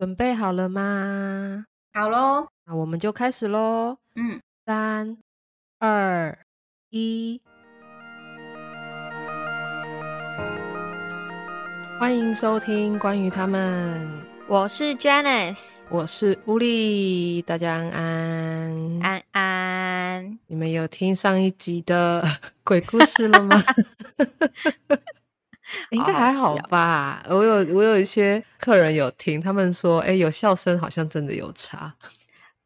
准备好了吗？好喽，那我们就开始喽。嗯，三、二、一，欢迎收听关于他们。我是 Janice，我是乌力，大家安安。安安。你们有听上一集的 鬼故事了吗？应该还好吧。我有我有一些客人有听，他们说，哎，有笑声，好像真的有差。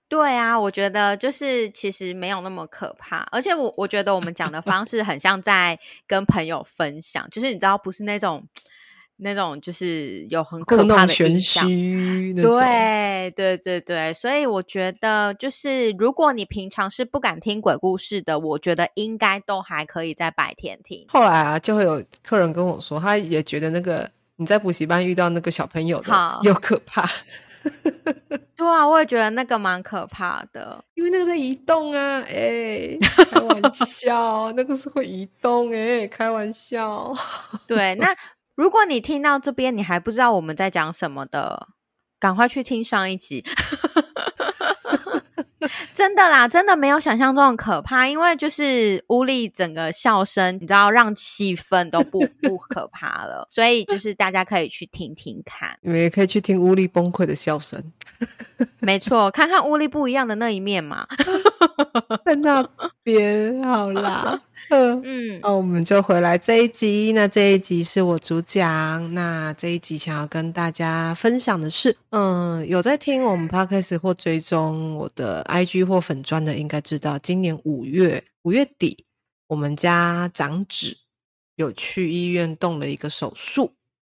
对啊，我觉得就是其实没有那么可怕，而且我我觉得我们讲的方式很像在跟朋友分享，就是你知道，不是那种。那种就是有很可怕的对对对对，所以我觉得就是如果你平常是不敢听鬼故事的，我觉得应该都还可以在白天听。后来啊，就会有客人跟我说，他也觉得那个你在补习班遇到那个小朋友的 又可怕。对啊，我也觉得那个蛮可怕的，因为那个在移动啊，哎，开玩笑，那个是会移动哎，开玩笑。对，那。如果你听到这边，你还不知道我们在讲什么的，赶快去听上一集。真的啦，真的没有想象中的可怕，因为就是屋里整个笑声，你知道，让气氛都不不可怕了。所以就是大家可以去听听看，你们也可以去听屋里崩溃的笑声。没错，看看屋里不一样的那一面嘛。在那边好啦。嗯，那我们就回来这一集。那这一集是我主讲。那这一集想要跟大家分享的是，嗯，有在听我们 podcast 或追踪我的 IG 或粉砖的，应该知道，今年五月五月底，我们家长子有去医院动了一个手术。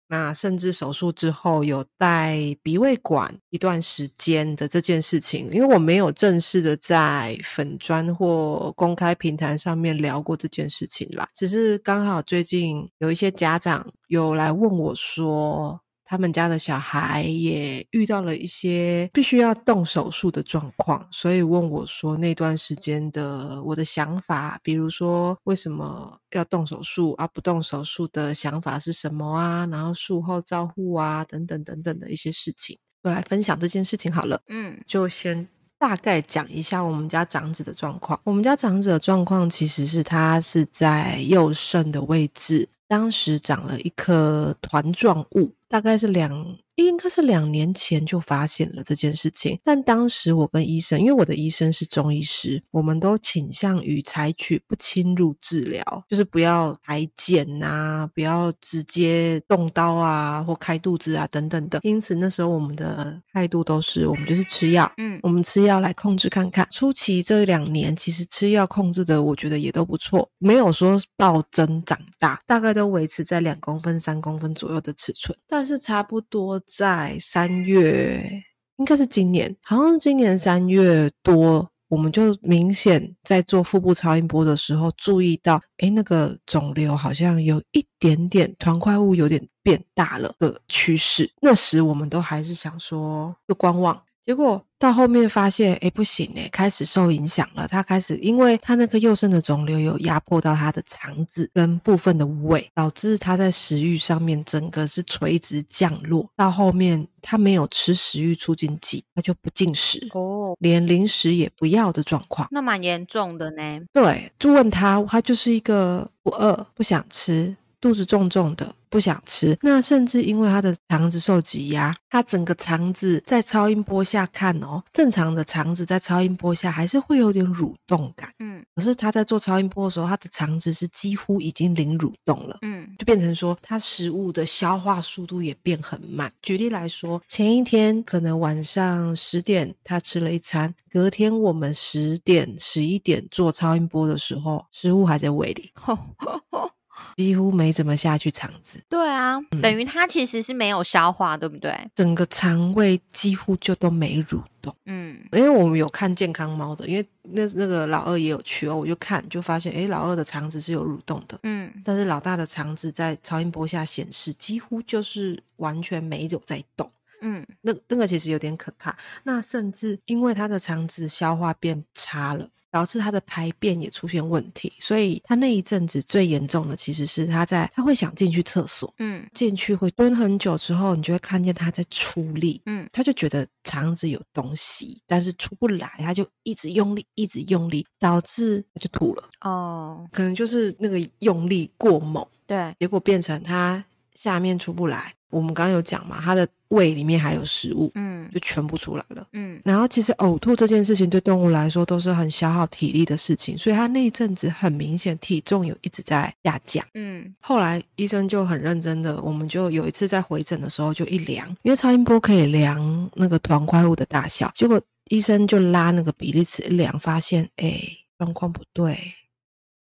那甚至手术之后有带鼻胃管一段时间的这件事情，因为我没有正式的在粉砖或公开平台上面聊过这件事情啦，只是刚好最近有一些家长有来问我说。他们家的小孩也遇到了一些必须要动手术的状况，所以问我说那段时间的我的想法，比如说为什么要动手术啊？不动手术的想法是什么啊？然后术后照护啊，等等等等的一些事情，就来分享这件事情好了。嗯，就先大概讲一下我们家长子的状况。我们家长子的状况其实是他是在右肾的位置，当时长了一颗团状物。大概是两。应该是两年前就发现了这件事情，但当时我跟医生，因为我的医生是中医师，我们都倾向于采取不侵入治疗，就是不要排检呐，不要直接动刀啊或开肚子啊等等的。因此那时候我们的态度都是，我们就是吃药，嗯，我们吃药来控制看看。初期这两年其实吃药控制的，我觉得也都不错，没有说暴增长大，大概都维持在两公分、三公分左右的尺寸，但是差不多。在三月，应该是今年，好像是今年三月多，我们就明显在做腹部超音波的时候，注意到，哎，那个肿瘤好像有一点点团块物有点变大了的趋势。那时我们都还是想说，就观望。结果到后面发现，哎，不行哎，开始受影响了。他开始，因为他那颗右肾的肿瘤有压迫到他的肠子跟部分的胃，导致他在食欲上面整个是垂直降落。到后面他没有吃食欲促进剂，他就不进食哦，连零食也不要的状况，那蛮严重的呢。对，就问他，他就是一个不饿、不想吃。肚子重重的，不想吃。那甚至因为他的肠子受挤压，他整个肠子在超音波下看哦，正常的肠子在超音波下还是会有点蠕动感。嗯，可是他在做超音波的时候，他的肠子是几乎已经零蠕动了。嗯，就变成说他食物的消化速度也变很慢。举例来说，前一天可能晚上十点他吃了一餐，隔天我们十点十一点做超音波的时候，食物还在胃里。几乎没怎么下去肠子，对啊，等于它其实是没有消化，对不对？整个肠胃几乎就都没蠕动。嗯，因为我们有看健康猫的，因为那那个老二也有去哦，我就看就发现，哎，老二的肠子是有蠕动的，嗯，但是老大的肠子在超音波下显示几乎就是完全没有在动，嗯，那那个其实有点可怕。那甚至因为他的肠子消化变差了。导致他的排便也出现问题。所以他那一阵子最严重的其实是他在他会想进去厕所，嗯，进去会蹲很久之后，你就会看见他在出力，嗯，他就觉得肠子有东西，但是出不来，他就一直用力，一直用力，导致他就吐了。哦，可能就是那个用力过猛，对，结果变成他下面出不来。我们刚刚有讲嘛，他的胃里面还有食物，嗯，就全部出来了，嗯。然后其实呕吐这件事情对动物来说都是很消耗体力的事情，所以他那一阵子很明显体重有一直在下降，嗯。后来医生就很认真的，我们就有一次在回诊的时候就一量，因为超音波可以量那个团块物的大小，结果医生就拉那个比例尺一量，发现哎状况不对，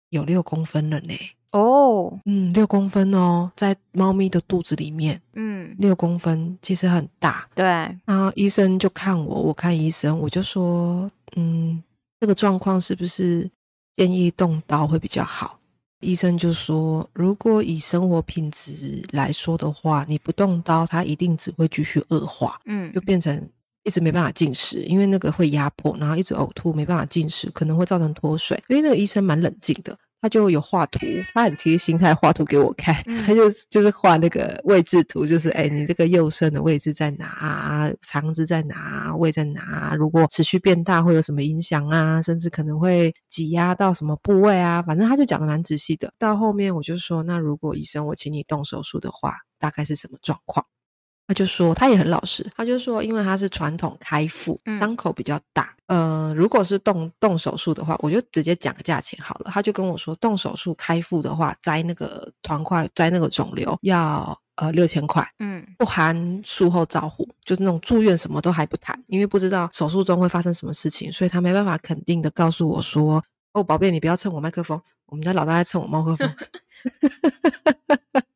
有六公分了呢。哦，嗯，六公分哦，在猫咪的肚子里面，嗯，六公分其实很大，对。然后医生就看我，我看医生，我就说，嗯，这个状况是不是建议动刀会比较好？医生就说，如果以生活品质来说的话，你不动刀，它一定只会继续恶化，嗯，就变成一直没办法进食，因为那个会压迫，然后一直呕吐，没办法进食，可能会造成脱水。因为那个医生蛮冷静的。他就有画图，他很贴心，他画图给我看。他就就是画那个位置图，就是哎，你这个右肾的位置在哪？肠子在哪？胃在哪？如果持续变大，会有什么影响啊？甚至可能会挤压到什么部位啊？反正他就讲的蛮仔细的。到后面我就说，那如果医生我请你动手术的话，大概是什么状况？他就说，他也很老实，他就说，因为他是传统开腹，伤口比较大。呃，如果是动动手术的话，我就直接讲个价钱好了。他就跟我说，动手术开腹的话，摘那个团块，摘那个肿瘤要呃六千块，嗯，不含术后照护，就是那种住院什么都还不谈，因为不知道手术中会发生什么事情，所以他没办法肯定的告诉我说，哦，宝贝，你不要蹭我麦克风，我们家老大在蹭我麦克风。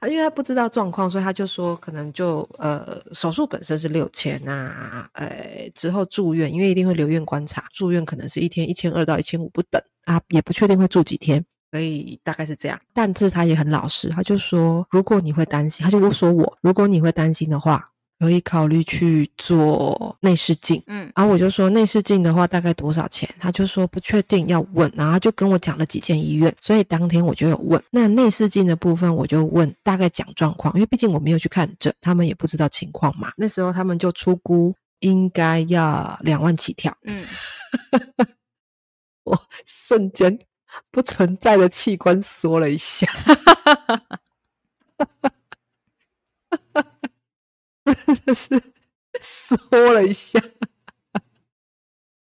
他因为他不知道状况，所以他就说可能就呃手术本身是六千啊，呃之后住院，因为一定会留院观察，住院可能是一天一千二到一千五不等啊，也不确定会住几天，所以大概是这样。但是他也很老实，他就说如果你会担心，他就说我如果你会担心的话。可以考虑去做内视镜，嗯，然后我就说内视镜的话大概多少钱？他就说不确定要问，然后就跟我讲了几间医院，所以当天我就有问。那内视镜的部分我就问大概讲状况，因为毕竟我没有去看诊，他们也不知道情况嘛。那时候他们就出估应该要两万起跳，嗯，我瞬间不存在的器官缩了一下。真的是 缩了一下，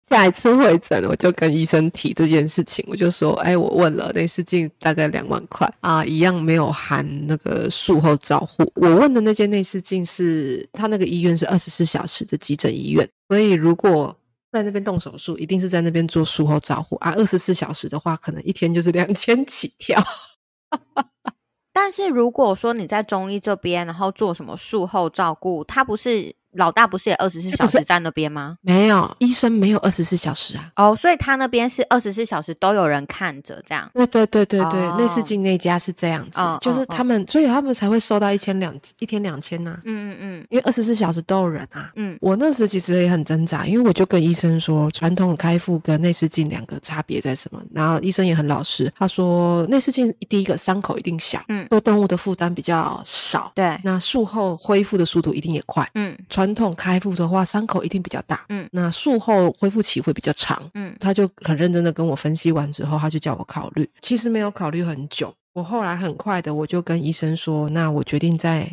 下一次会诊我就跟医生提这件事情，我就说：“哎，我问了内视镜大概两万块啊，一样没有含那个术后照护。我问的那间内视镜是他那个医院是二十四小时的急诊医院，所以如果在那边动手术，一定是在那边做术后照护啊。二十四小时的话，可能一天就是两千起跳。”但是如果说你在中医这边，然后做什么术后照顾，他不是。老大不是也二十四小时在那边吗？没有，医生没有二十四小时啊。哦，所以他那边是二十四小时都有人看着，这样。对对对对对，内视镜那家是这样子，就是他们，所以他们才会收到一千两一天两千呢。嗯嗯嗯，因为二十四小时都有人啊。嗯，我那时其实也很挣扎，因为我就跟医生说，传统开腹跟内视镜两个差别在什么？然后医生也很老实，他说内视镜第一个伤口一定小，嗯，对动物的负担比较少，对，那术后恢复的速度一定也快，嗯。传统开腹的话，伤口一定比较大，嗯，那术后恢复期会比较长，嗯，他就很认真的跟我分析完之后，他就叫我考虑，其实没有考虑很久，我后来很快的我就跟医生说，那我决定在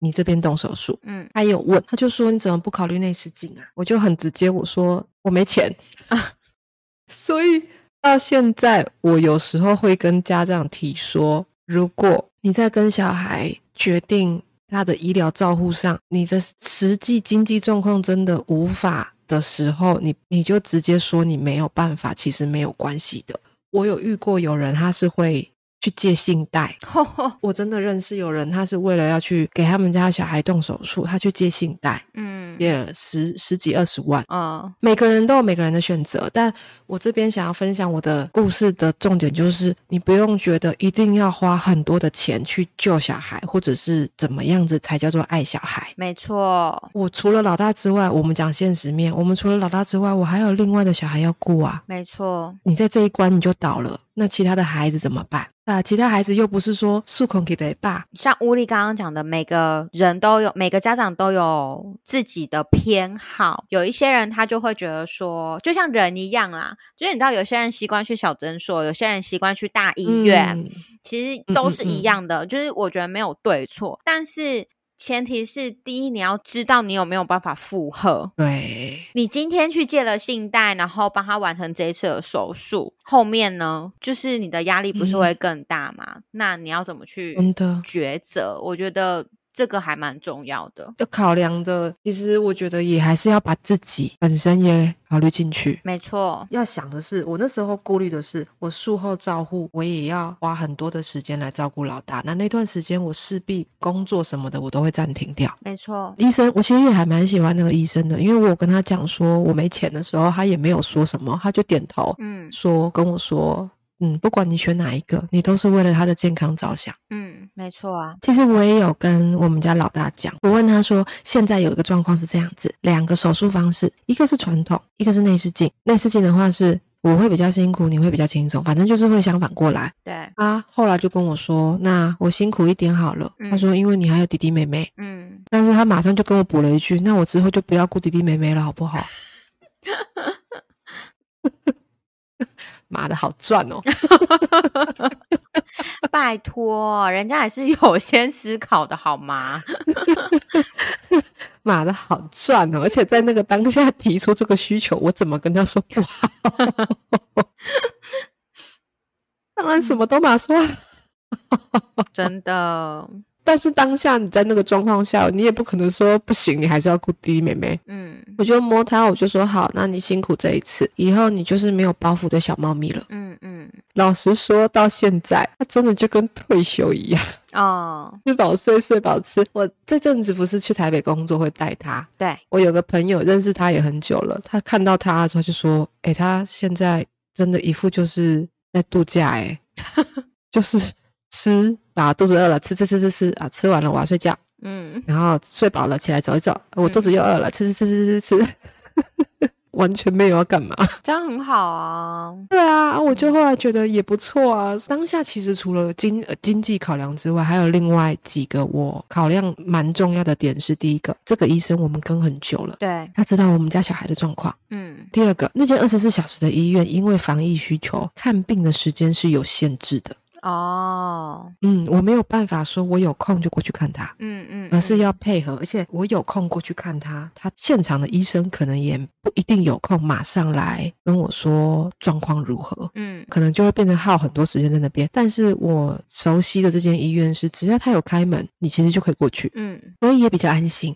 你这边动手术，嗯，他有问，他就说你怎么不考虑内视镜啊？我就很直接我说我没钱。啊，所以到现在我有时候会跟家长提说，如果你在跟小孩决定。他的医疗照护上，你的实际经济状况真的无法的时候，你你就直接说你没有办法，其实没有关系的。我有遇过有人，他是会去借信贷，我真的认识有人，他是为了要去给他们家小孩动手术，他去借信贷，嗯。也十十几二十万。嗯，每个人都有每个人的选择，但我这边想要分享我的故事的重点就是，你不用觉得一定要花很多的钱去救小孩，或者是怎么样子才叫做爱小孩。没错，我除了老大之外，我们讲现实面，我们除了老大之外，我还有另外的小孩要顾啊。没错，你在这一关你就倒了。那其他的孩子怎么办？啊，其他孩子又不是说数孔给的爸。像乌力刚刚讲的，每个人都有，每个家长都有自己的偏好。有一些人他就会觉得说，就像人一样啦，就是你知道，有些人习惯去小诊所，有些人习惯去大医院，其实都是一样的。就是我觉得没有对错，但是。前提是第一，你要知道你有没有办法负荷。对，你今天去借了信贷，然后帮他完成这一次的手术，后面呢，就是你的压力不是会更大吗？那你要怎么去抉择？我觉得。这个还蛮重要的，要考量的。其实我觉得也还是要把自己本身也考虑进去。没错，要想的是，我那时候顾虑的是，我术后照护，我也要花很多的时间来照顾老大。那那段时间，我势必工作什么的，我都会暂停掉。没错，医生，我其实也还蛮喜欢那个医生的，因为我跟他讲说我没钱的时候，他也没有说什么，他就点头，嗯，说跟我说。嗯，不管你选哪一个，你都是为了他的健康着想。嗯，没错啊。其实我也有跟我们家老大讲，我问他说，现在有一个状况是这样子，两个手术方式，一个是传统，一个是内视镜。内视镜的话是我会比较辛苦，你会比较轻松，反正就是会相反过来。对啊，后来就跟我说，那我辛苦一点好了。他说，因为你还有弟弟妹妹。嗯，但是他马上就跟我补了一句，那我之后就不要顾弟弟妹妹了，好不好？妈的好赚哦！拜托，人家还是有先思考的好吗？妈的好赚哦！而且在那个当下提出这个需求，我怎么跟他说不好？当然什么都马说，真的。但是当下你在那个状况下，你也不可能说不行，你还是要顾弟弟妹妹。嗯，我就摸他，我就说好，那你辛苦这一次，以后你就是没有包袱的小猫咪了。嗯嗯，老实说，到现在他真的就跟退休一样哦，吃饱睡，睡饱吃。我这阵子不是去台北工作，会带他。对我有个朋友认识他也很久了，他看到他的时候就说：“哎，他现在真的一副就是在度假，哎，就是。”吃啊，肚子饿了，吃吃吃吃吃啊，吃完了我要睡觉，嗯，然后睡饱了起来走一走，我肚子又饿了，吃吃吃吃吃吃，完全没有要干嘛，这样很好啊。对啊，我就后来觉得也不错啊。当下其实除了经经济考量之外，还有另外几个我考量蛮重要的点是：第一个，这个医生我们跟很久了，对，他知道我们家小孩的状况，嗯。第二个，那间二十四小时的医院，因为防疫需求，看病的时间是有限制的。哦，嗯，我没有办法说，我有空就过去看他，嗯嗯，而是要配合，而且我有空过去看他，他现场的医生可能也不一定有空马上来跟我说状况如何，嗯，可能就会变成耗很多时间在那边。但是我熟悉的这间医院是，只要他有开门，你其实就可以过去，嗯，所以也比较安心。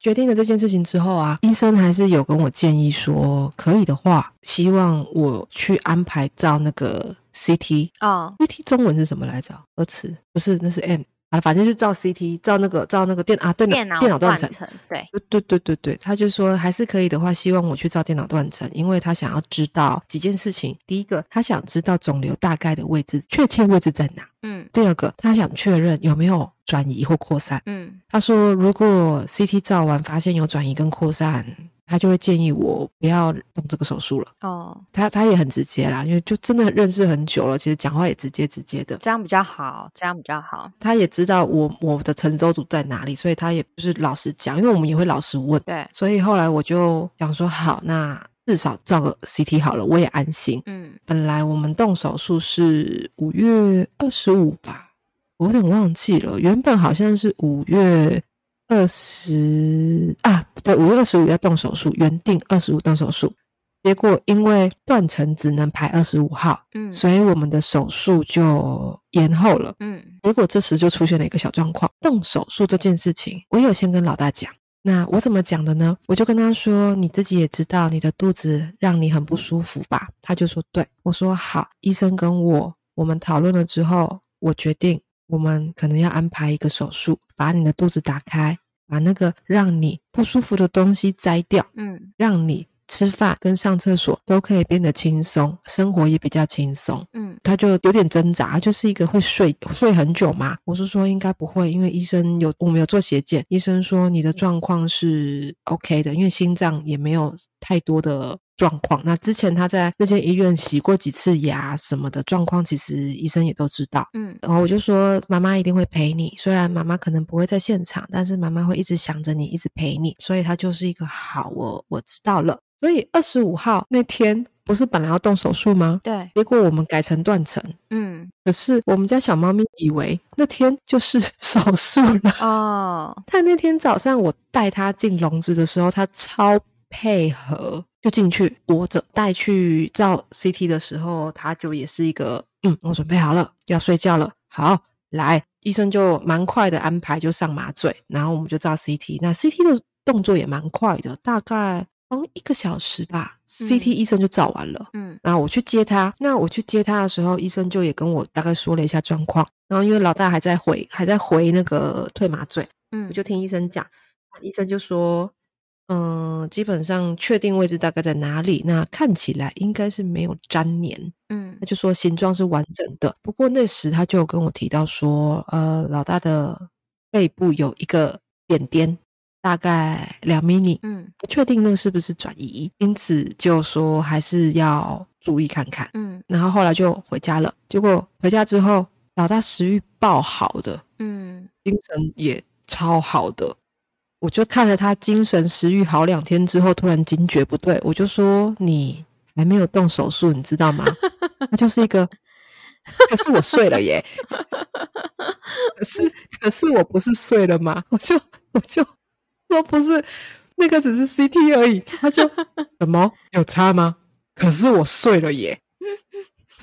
决定了这件事情之后啊，医生还是有跟我建议说，可以的话，希望我去安排照那个 CT 啊，CT 中文是什么来着？二次不是，那是 M 啊，反正就照 CT，照那个照那个电啊，对，电脑电脑断层，对，对对对对，他就说还是可以的话，希望我去照电脑断层，因为他想要知道几件事情。第一个，他想知道肿瘤大概的位置，确切位置在哪？嗯。第二个，他想确认有没有。转移或扩散，嗯，他说如果 CT 照完发现有转移跟扩散，他就会建议我不要动这个手术了。哦，他他也很直接啦，因为就真的认识很久了，其实讲话也直接直接的，这样比较好，这样比较好。他也知道我我的承受度在哪里，所以他也不是老实讲，因为我们也会老实问。对，所以后来我就想说，好，那至少照个 CT 好了，我也安心。嗯，本来我们动手术是五月二十五吧。我有点忘记了，原本好像是五月二十啊，对，五月二十五要动手术，原定二十五动手术，结果因为断层只能排二十五号，嗯，所以我们的手术就延后了，嗯，结果这时就出现了一个小状况，动手术这件事情，我有先跟老大讲，那我怎么讲的呢？我就跟他说，你自己也知道，你的肚子让你很不舒服吧？他就说，对我说好，医生跟我我们讨论了之后，我决定。我们可能要安排一个手术，把你的肚子打开，把那个让你不舒服的东西摘掉，嗯，让你。吃饭跟上厕所都可以变得轻松，生活也比较轻松。嗯，他就有点挣扎，就是一个会睡睡很久嘛。我是说应该不会，因为医生有我们有做血检，医生说你的状况是 OK 的，因为心脏也没有太多的状况。那之前他在那间医院洗过几次牙什么的状况，其实医生也都知道。嗯，然后我就说妈妈一定会陪你，虽然妈妈可能不会在现场，但是妈妈会一直想着你，一直陪你，所以他就是一个好，我我知道了。所以二十五号那天不是本来要动手术吗？对，结果我们改成断层。嗯，可是我们家小猫咪以为那天就是 手术了哦。它那天早上我带它进笼子的时候，它超配合，就进去窝着。带去照 CT 的时候，他就也是一个嗯，我准备好了要睡觉了。好，来，医生就蛮快的安排就上麻醉，然后我们就照 CT。那 CT 的动作也蛮快的，大概。哦，一个小时吧，CT 医生就照完了。嗯，然后我去接他。那我去接他的时候，医生就也跟我大概说了一下状况。然后因为老大还在回，还在回那个退麻醉。嗯，我就听医生讲，医生就说，嗯，基本上确定位置大概在哪里。那看起来应该是没有粘连。嗯，他就说形状是完整的。不过那时他就跟我提到说，呃，老大的背部有一个点点。大概两米米，嗯，不确定那个是不是转移，因此就说还是要注意看看，嗯，然后后来就回家了。结果回家之后，老大食欲爆好的，嗯，精神也超好的。我就看着他精神食欲好两天之后，突然惊觉不对，我就说你还没有动手术，你知道吗？他就是一个，可是我睡了耶，可是可是我不是睡了吗？我就我就。说不是，那个只是 CT 而已。他就什么有差吗？可是我睡了耶。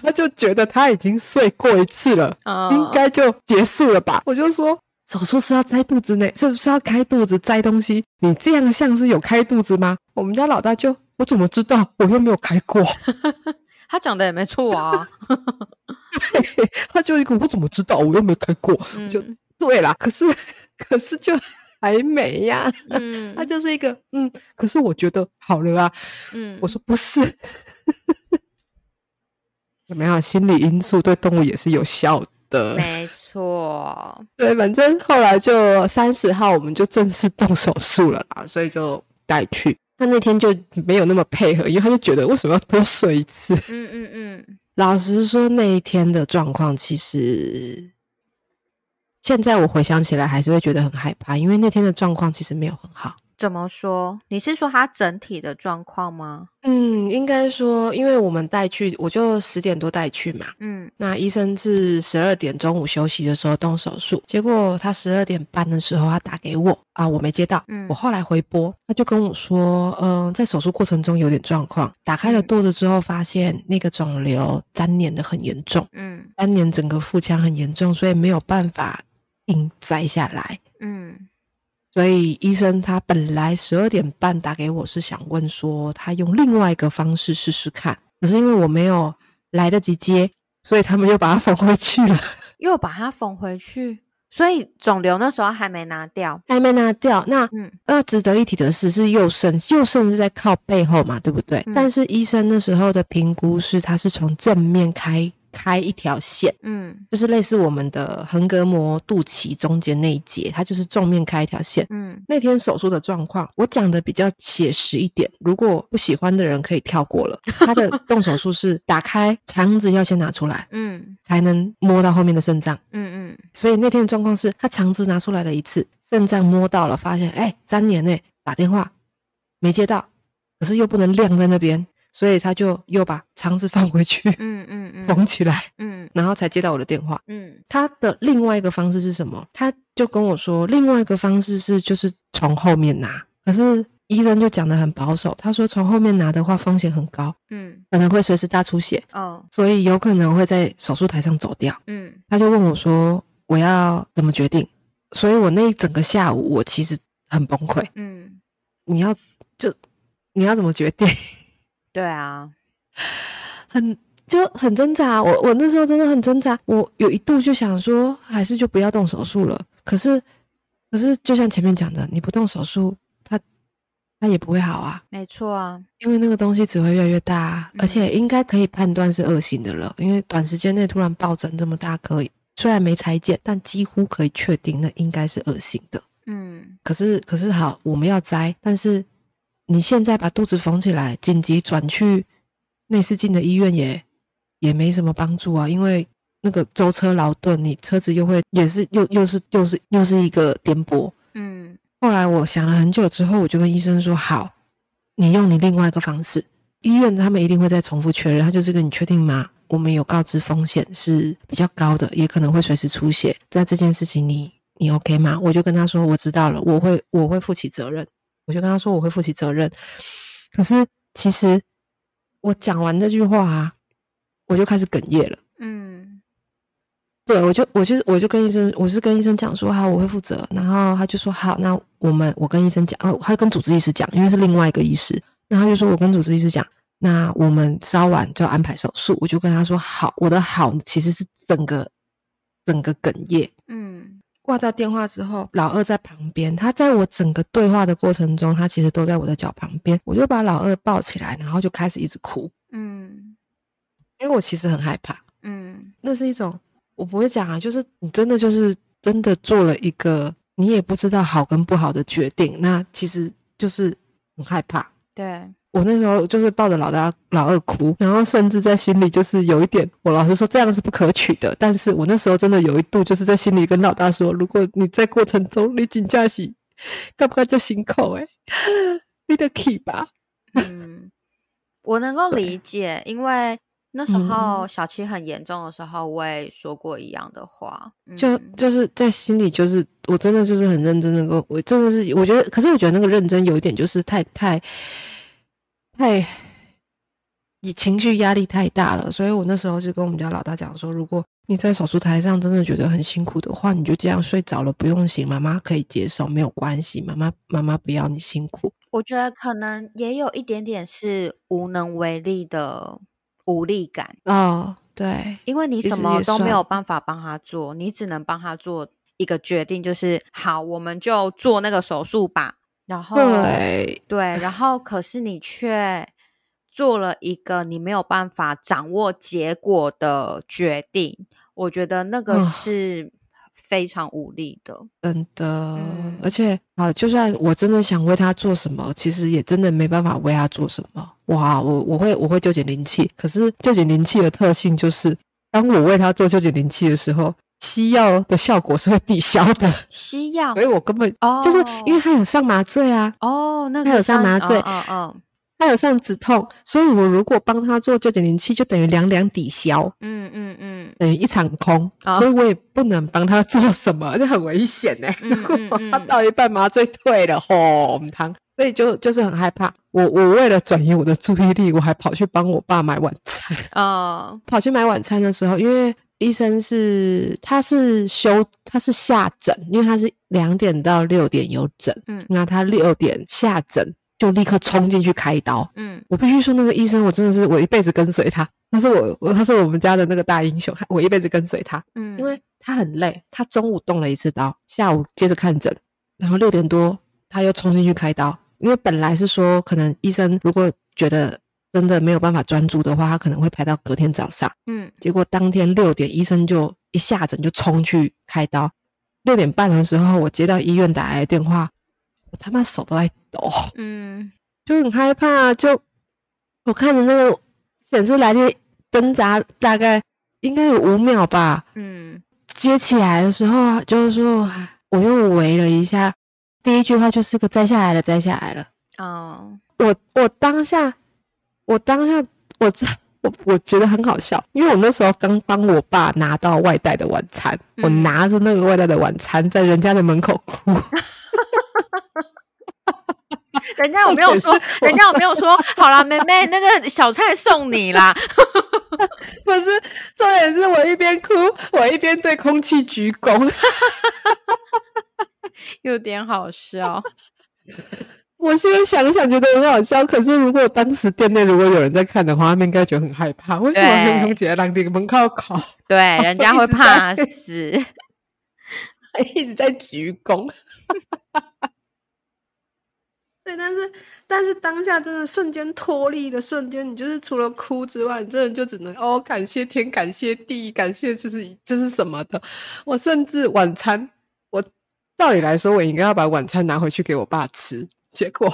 他就觉得他已经睡过一次了，应该就结束了吧。我就说手术是要摘肚子内，是不是要开肚子摘东西？你这样像是有开肚子吗？我们家老大就我怎么知道？我又没有开过。他讲的也没错啊对。他就一个我怎么知道？我又没开过。就对啦。可是可是就。还没呀，嗯，他就是一个，嗯，可是我觉得好了啊，嗯，我说不是，有没有心理因素对动物也是有效的？没错，对，反正后来就三十号我们就正式动手术了啦，所以就带去。他那天就没有那么配合，因为他就觉得为什么要多睡一次？嗯嗯嗯。老实说，那一天的状况其实。现在我回想起来，还是会觉得很害怕，因为那天的状况其实没有很好。怎么说？你是说他整体的状况吗？嗯，应该说，因为我们带去，我就十点多带去嘛。嗯，那医生是十二点中午休息的时候动手术，结果他十二点半的时候他打给我啊，我没接到。嗯，我后来回拨，他就跟我说，嗯，在手术过程中有点状况，打开了肚子之后，发现那个肿瘤粘连的很严重。嗯，粘连整个腹腔很严重，所以没有办法。硬摘下来，嗯，所以医生他本来十二点半打给我是想问说他用另外一个方式试试看，可是因为我没有来得及接，所以他们又把它缝回去了，又把它缝回去，所以肿瘤那时候还没拿掉，还没拿掉。那嗯，那值得一提的是，是右肾，右肾是在靠背后嘛，对不对？但是医生那时候的评估是，他是从正面开。开一条线，嗯，就是类似我们的横膈膜肚脐中间那一节，它就是正面开一条线。嗯，那天手术的状况，我讲的比较写实一点，如果不喜欢的人可以跳过了。他的动手术是打开肠子要先拿出来，嗯，才能摸到后面的肾脏。嗯嗯，所以那天的状况是他肠子拿出来了一次，肾脏摸到了，发现哎粘连呢，打电话没接到，可是又不能晾在那边。所以他就又把肠子放回去，嗯嗯嗯，缝起来，嗯，然后才接到我的电话，嗯，他的另外一个方式是什么？他就跟我说，另外一个方式是就是从后面拿，可是医生就讲的很保守，他说从后面拿的话风险很高，嗯，可能会随时大出血，哦，所以有可能会在手术台上走掉，嗯，他就问我说我要怎么决定？所以我那一整个下午我其实很崩溃，嗯，你要就你要怎么决定？对啊，很就很挣扎。我我那时候真的很挣扎。我有一度就想说，还是就不要动手术了。可是，可可是就像前面讲的，你不动手术，它它也不会好啊。没错啊，因为那个东西只会越来越大，而且应该可以判断是恶性的了。因为短时间内突然暴增这么大，可以虽然没裁剪，但几乎可以确定那应该是恶性的。嗯，可是可是好，我们要摘，但是你现在把肚子缝起来，紧急转去内视镜的医院也也没什么帮助啊，因为。那个舟车劳顿，你车子又会也是又又是又是又是一个颠簸。嗯，后来我想了很久之后，我就跟医生说：“好，你用你另外一个方式。医院他们一定会再重复确认，他就是跟你确定吗？我们有告知风险是比较高的，也可能会随时出血。在这件事情，你你 OK 吗？”我就跟他说：“我知道了，我会我会负起责任。”我就跟他说：“我会负起责任。”可是其实我讲完这句话啊，我就开始哽咽了。嗯。对，我就我就我就跟医生，我是跟医生讲说好，我会负责。然后他就说好，那我们我跟医生讲，哦，他跟主治医师讲，因为是另外一个医师。那他就说我跟主治医师讲，那我们稍晚就要安排手术。我就跟他说好，我的好其实是整个整个哽咽。嗯，挂掉电话之后，老二在旁边，他在我整个对话的过程中，他其实都在我的脚旁边。我就把老二抱起来，然后就开始一直哭。嗯，因为我其实很害怕。嗯，那是一种。我不会讲啊，就是你真的就是真的做了一个你也不知道好跟不好的决定，那其实就是很害怕。对我那时候就是抱着老大老二哭，然后甚至在心里就是有一点，我老实说这样是不可取的。但是我那时候真的有一度就是在心里跟老大说，如果你在过程中你请假洗，该不该就心口哎，你得 keep 吧。嗯，我能够理解，因为。那时候小七很严重的时候，我也说过一样的话，就就是在心里，就是我真的就是很认真的，我我真的是我觉得，可是我觉得那个认真有一点就是太太太，你情绪压力太大了，所以我那时候就跟我们家老大讲说，如果你在手术台上真的觉得很辛苦的话，你就这样睡着了，不用醒，妈妈可以接受，没有关系，妈妈妈妈不要你辛苦。我觉得可能也有一点点是无能为力的。无力感哦，对，因为你什么都没有办法帮他做，你只能帮他做一个决定，就是好，我们就做那个手术吧。然后，对对，然后可是你却做了一个你没有办法掌握结果的决定，我觉得那个是。非常无力的，真的，而且啊，就算我真的想为他做什么，其实也真的没办法为他做什么。哇，我我会我会纠结灵气，可是纠结灵气的特性就是，当我为他做纠结灵气的时候，西药的效果是会抵消的。西药，所以我根本哦，就是因为他有上麻醉啊，哦，那他有上麻醉，嗯嗯。他有上止痛，所以我如果帮他做九点零七，就等于两两抵消，嗯嗯嗯，等于一场空，所以我也不能帮他做什么，就很危险呢。他到一半麻醉退了，红汤，所以就就是很害怕。我我为了转移我的注意力，我还跑去帮我爸买晚餐啊。跑去买晚餐的时候，因为医生是他是休他是下诊，因为他是两点到六点有诊，嗯，那他六点下诊。就立刻冲进去开刀。嗯，我必须说，那个医生，我真的是我一辈子跟随他。他是我，我他是我们家的那个大英雄，我一辈子跟随他。嗯，因为他很累，他中午动了一次刀，下午接着看诊，然后六点多他又冲进去开刀。因为本来是说，可能医生如果觉得真的没有办法专注的话，他可能会排到隔天早上。嗯，结果当天六点，医生就一下诊就冲去开刀。六点半的时候，我接到医院打来的电话。我他妈手都在抖，嗯，就很害怕。就我看着那个显示来电挣扎，大概应该有五秒吧，嗯，接起来的时候就是说，我又围了一下，第一句话就是个摘下来了，摘下来了。哦，我我当下，我当下，我我我觉得很好笑，因为我那时候刚帮我爸拿到外带的晚餐，我拿着那个外带的晚餐在人家的门口哭。人家有没有说？人家有没有说？好啦，妹妹，那个小菜送你啦。不是，重点是我一边哭，我一边对空气鞠躬，有点好笑。我现在想想觉得很好笑，可是如果当时店内如果有人在看的话，他们应该觉得很害怕。为什么空姐让这个门靠考？对，人家会怕死。一直在鞠躬。对，但是但是当下真的瞬间脱离的瞬间，你就是除了哭之外，你真的就只能哦，感谢天，感谢地，感谢就是就是什么的。我甚至晚餐，我照理来说，我应该要把晚餐拿回去给我爸吃，结果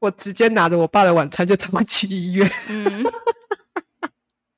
我直接拿着我爸的晚餐就冲去医院。嗯，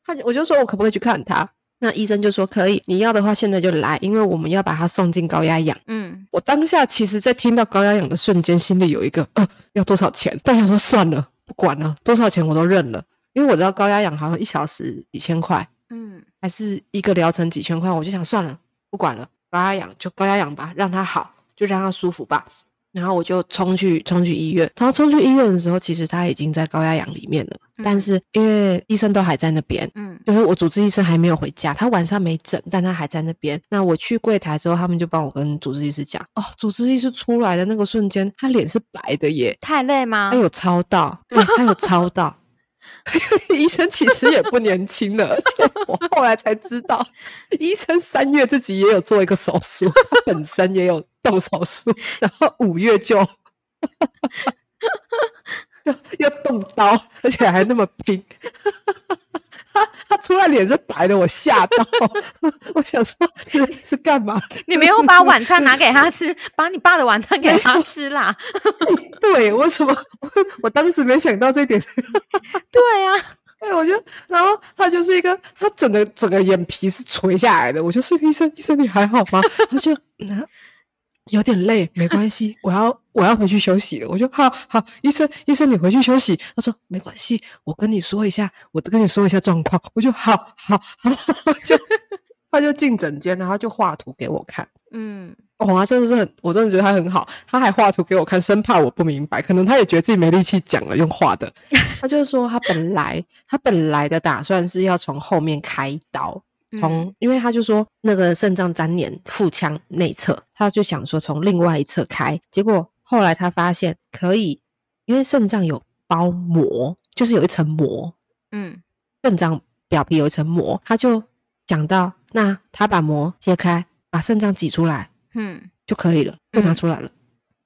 他我就说我可不可以去看他？那医生就说可以，你要的话现在就来，因为我们要把他送进高压氧。嗯，我当下其实，在听到高压氧的瞬间，心里有一个呃，要多少钱？但想说算了，不管了，多少钱我都认了，因为我知道高压氧好像一小时几千块，嗯，还是一个疗程几千块，我就想算了，不管了，高压氧就高压氧吧，让他好，就让他舒服吧。然后我就冲去冲去医院，然后冲去医院的时候，其实他已经在高压氧里面了，但是因为医生都还在那边，嗯，就是我主治医生还没有回家，他晚上没诊，但他还在那边。那我去柜台之后，他们就帮我跟主治医师讲，哦，主治医师出来的那个瞬间，他脸是白的耶，太累吗？他有超到，对，他有超到。医生其实也不年轻了，而且我后来才知道，医生三月自己也有做一个手术，他本身也有动手术，然后五月就 就要动刀，而且还那么拼。他 他出来脸是白的，我吓到，我想说，是是干嘛？你没有把晚餐拿给他吃，把你爸的晚餐给他吃啦？对，为什么？我当时没想到这点。对呀，哎，我就，然后他就是一个，他整个整个眼皮是垂下来的。我就是医生，医生你还好吗？他就那。有点累，没关系，我要我要回去休息了。我就好好，医生医生你回去休息。他说没关系，我跟你说一下，我跟你说一下状况。我就好好好，就他就进诊间，然后就画图给我看。嗯，哇，真的是很，我真的觉得他很好，他还画图给我看，生怕我不明白，可能他也觉得自己没力气讲了，用画的。他就是说，他本来他本来的打算是要从后面开刀。从，因为他就说那个肾脏粘连腹腔内侧，他就想说从另外一侧开，结果后来他发现可以，因为肾脏有包膜，就是有一层膜，嗯，肾脏表皮有一层膜，他就讲到，那他把膜揭开，把肾脏挤出来，嗯，就可以了，就拿出来了，